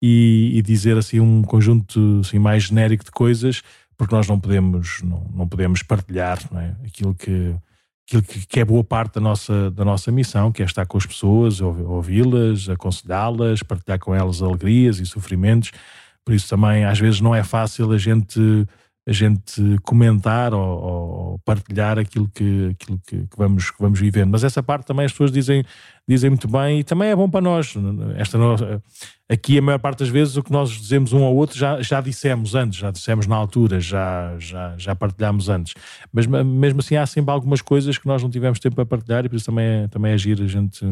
e, e dizer assim um conjunto assim, mais genérico de coisas, porque nós não podemos, não, não podemos partilhar não é? aquilo, que, aquilo que, que, é boa parte da nossa, da nossa missão, que é estar com as pessoas, ouvi-las, aconselhá-las, partilhar com elas alegrias e sofrimentos. Por isso também às vezes não é fácil a gente a gente comentar ou, ou partilhar aquilo, que, aquilo que, que, vamos, que vamos vivendo. Mas essa parte também as pessoas dizem, dizem muito bem e também é bom para nós. Esta, aqui, a maior parte das vezes, o que nós dizemos um ao outro já, já dissemos antes, já dissemos na altura, já, já, já partilhámos antes. Mas mesmo assim, há sempre algumas coisas que nós não tivemos tempo para partilhar e por isso também é, também é agir a gente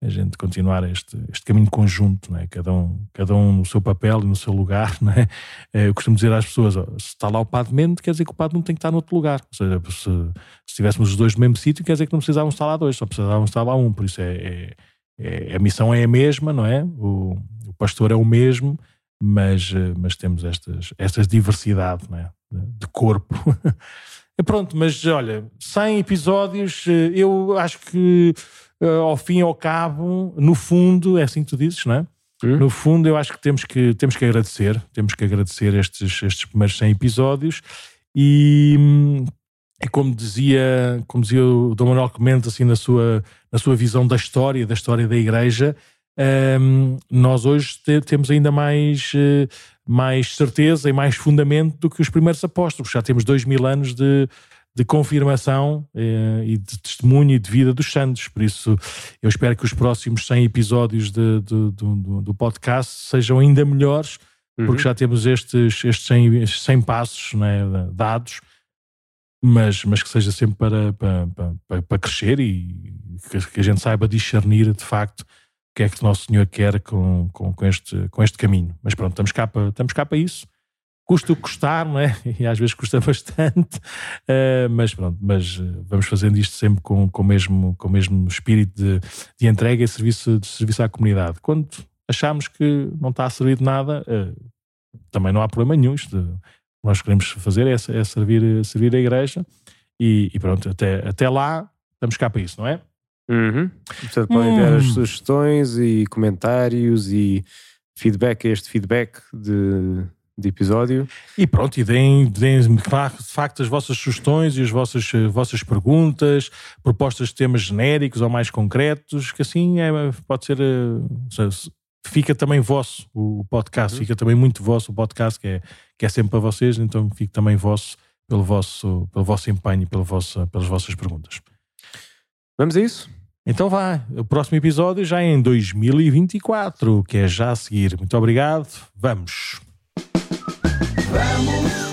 a gente continuar este, este caminho conjunto, não é? cada, um, cada um no seu papel e no seu lugar. Não é? Eu costumo dizer às pessoas: se está lá o Padre Mendes, quer dizer que o Padre não tem que estar no outro lugar. Ou seja, se, se estivéssemos os dois no mesmo sítio, quer dizer que não precisávamos estar lá dois, só precisávamos estar lá um. Por isso é, é, é a missão é a mesma, não é? O, o pastor é o mesmo, mas, mas temos estas, estas diversidade não é? de, corpo. Pronto, mas olha, 100 episódios, eu acho que ao fim e ao cabo, no fundo, é assim que tu dizes, não é? Hum? No fundo, eu acho que temos que, temos que agradecer, temos que agradecer estes, estes primeiros 100 episódios e, e como dizia, como dizia o Dom Manuel Clemente, assim, na sua, na sua visão da história, da história da Igreja, um, ehm, nós hoje te, temos ainda mais, uh, mais certeza e mais fundamento do que os primeiros apóstolos. Já temos dois mil anos de, de confirmação eh, e de testemunho e de vida dos santos. Por isso, eu espero que os próximos 100 episódios de, de, do, do podcast sejam ainda melhores, uhum. porque já temos estes, estes 100, 100 passos né, dados, mas, mas que seja sempre para, para, para, para crescer e que, que, a gente saiba discernir de facto o que é que o Nosso Senhor quer com, com, com, este, com este caminho. Mas pronto, estamos cá para, estamos cá para isso custa o custar, não é? E às vezes custa bastante, uh, mas pronto, mas eh, vamos fazendo isto sempre com, com, o, mesmo, com o mesmo espírito de, de entrega e serviço, de serviço à comunidade. Quando achamos que não está a servir de nada, uh, também não há problema nenhum. Isto, o que nós queremos fazer é, é servir, servir a igreja e, e, pronto, até, até lá estamos cá para isso, não é? Uhum. Portanto, podem enviar as hum. sugestões e comentários e feedback, este feedback de de episódio. E pronto, e deem, deem de facto as vossas sugestões e as vossas, eh, vossas perguntas, propostas de temas genéricos ou mais concretos, que assim é, pode ser. Eh, fica também vosso o podcast, uhum. fica também muito vosso o podcast, que é, que é sempre para vocês, então fica também vosso pelo vosso, pelo vosso empenho, pelo vosso, pelas vossas perguntas. Vamos a isso? Então vá, o próximo episódio já é em 2024, que é já a seguir. Muito obrigado, vamos! Vamos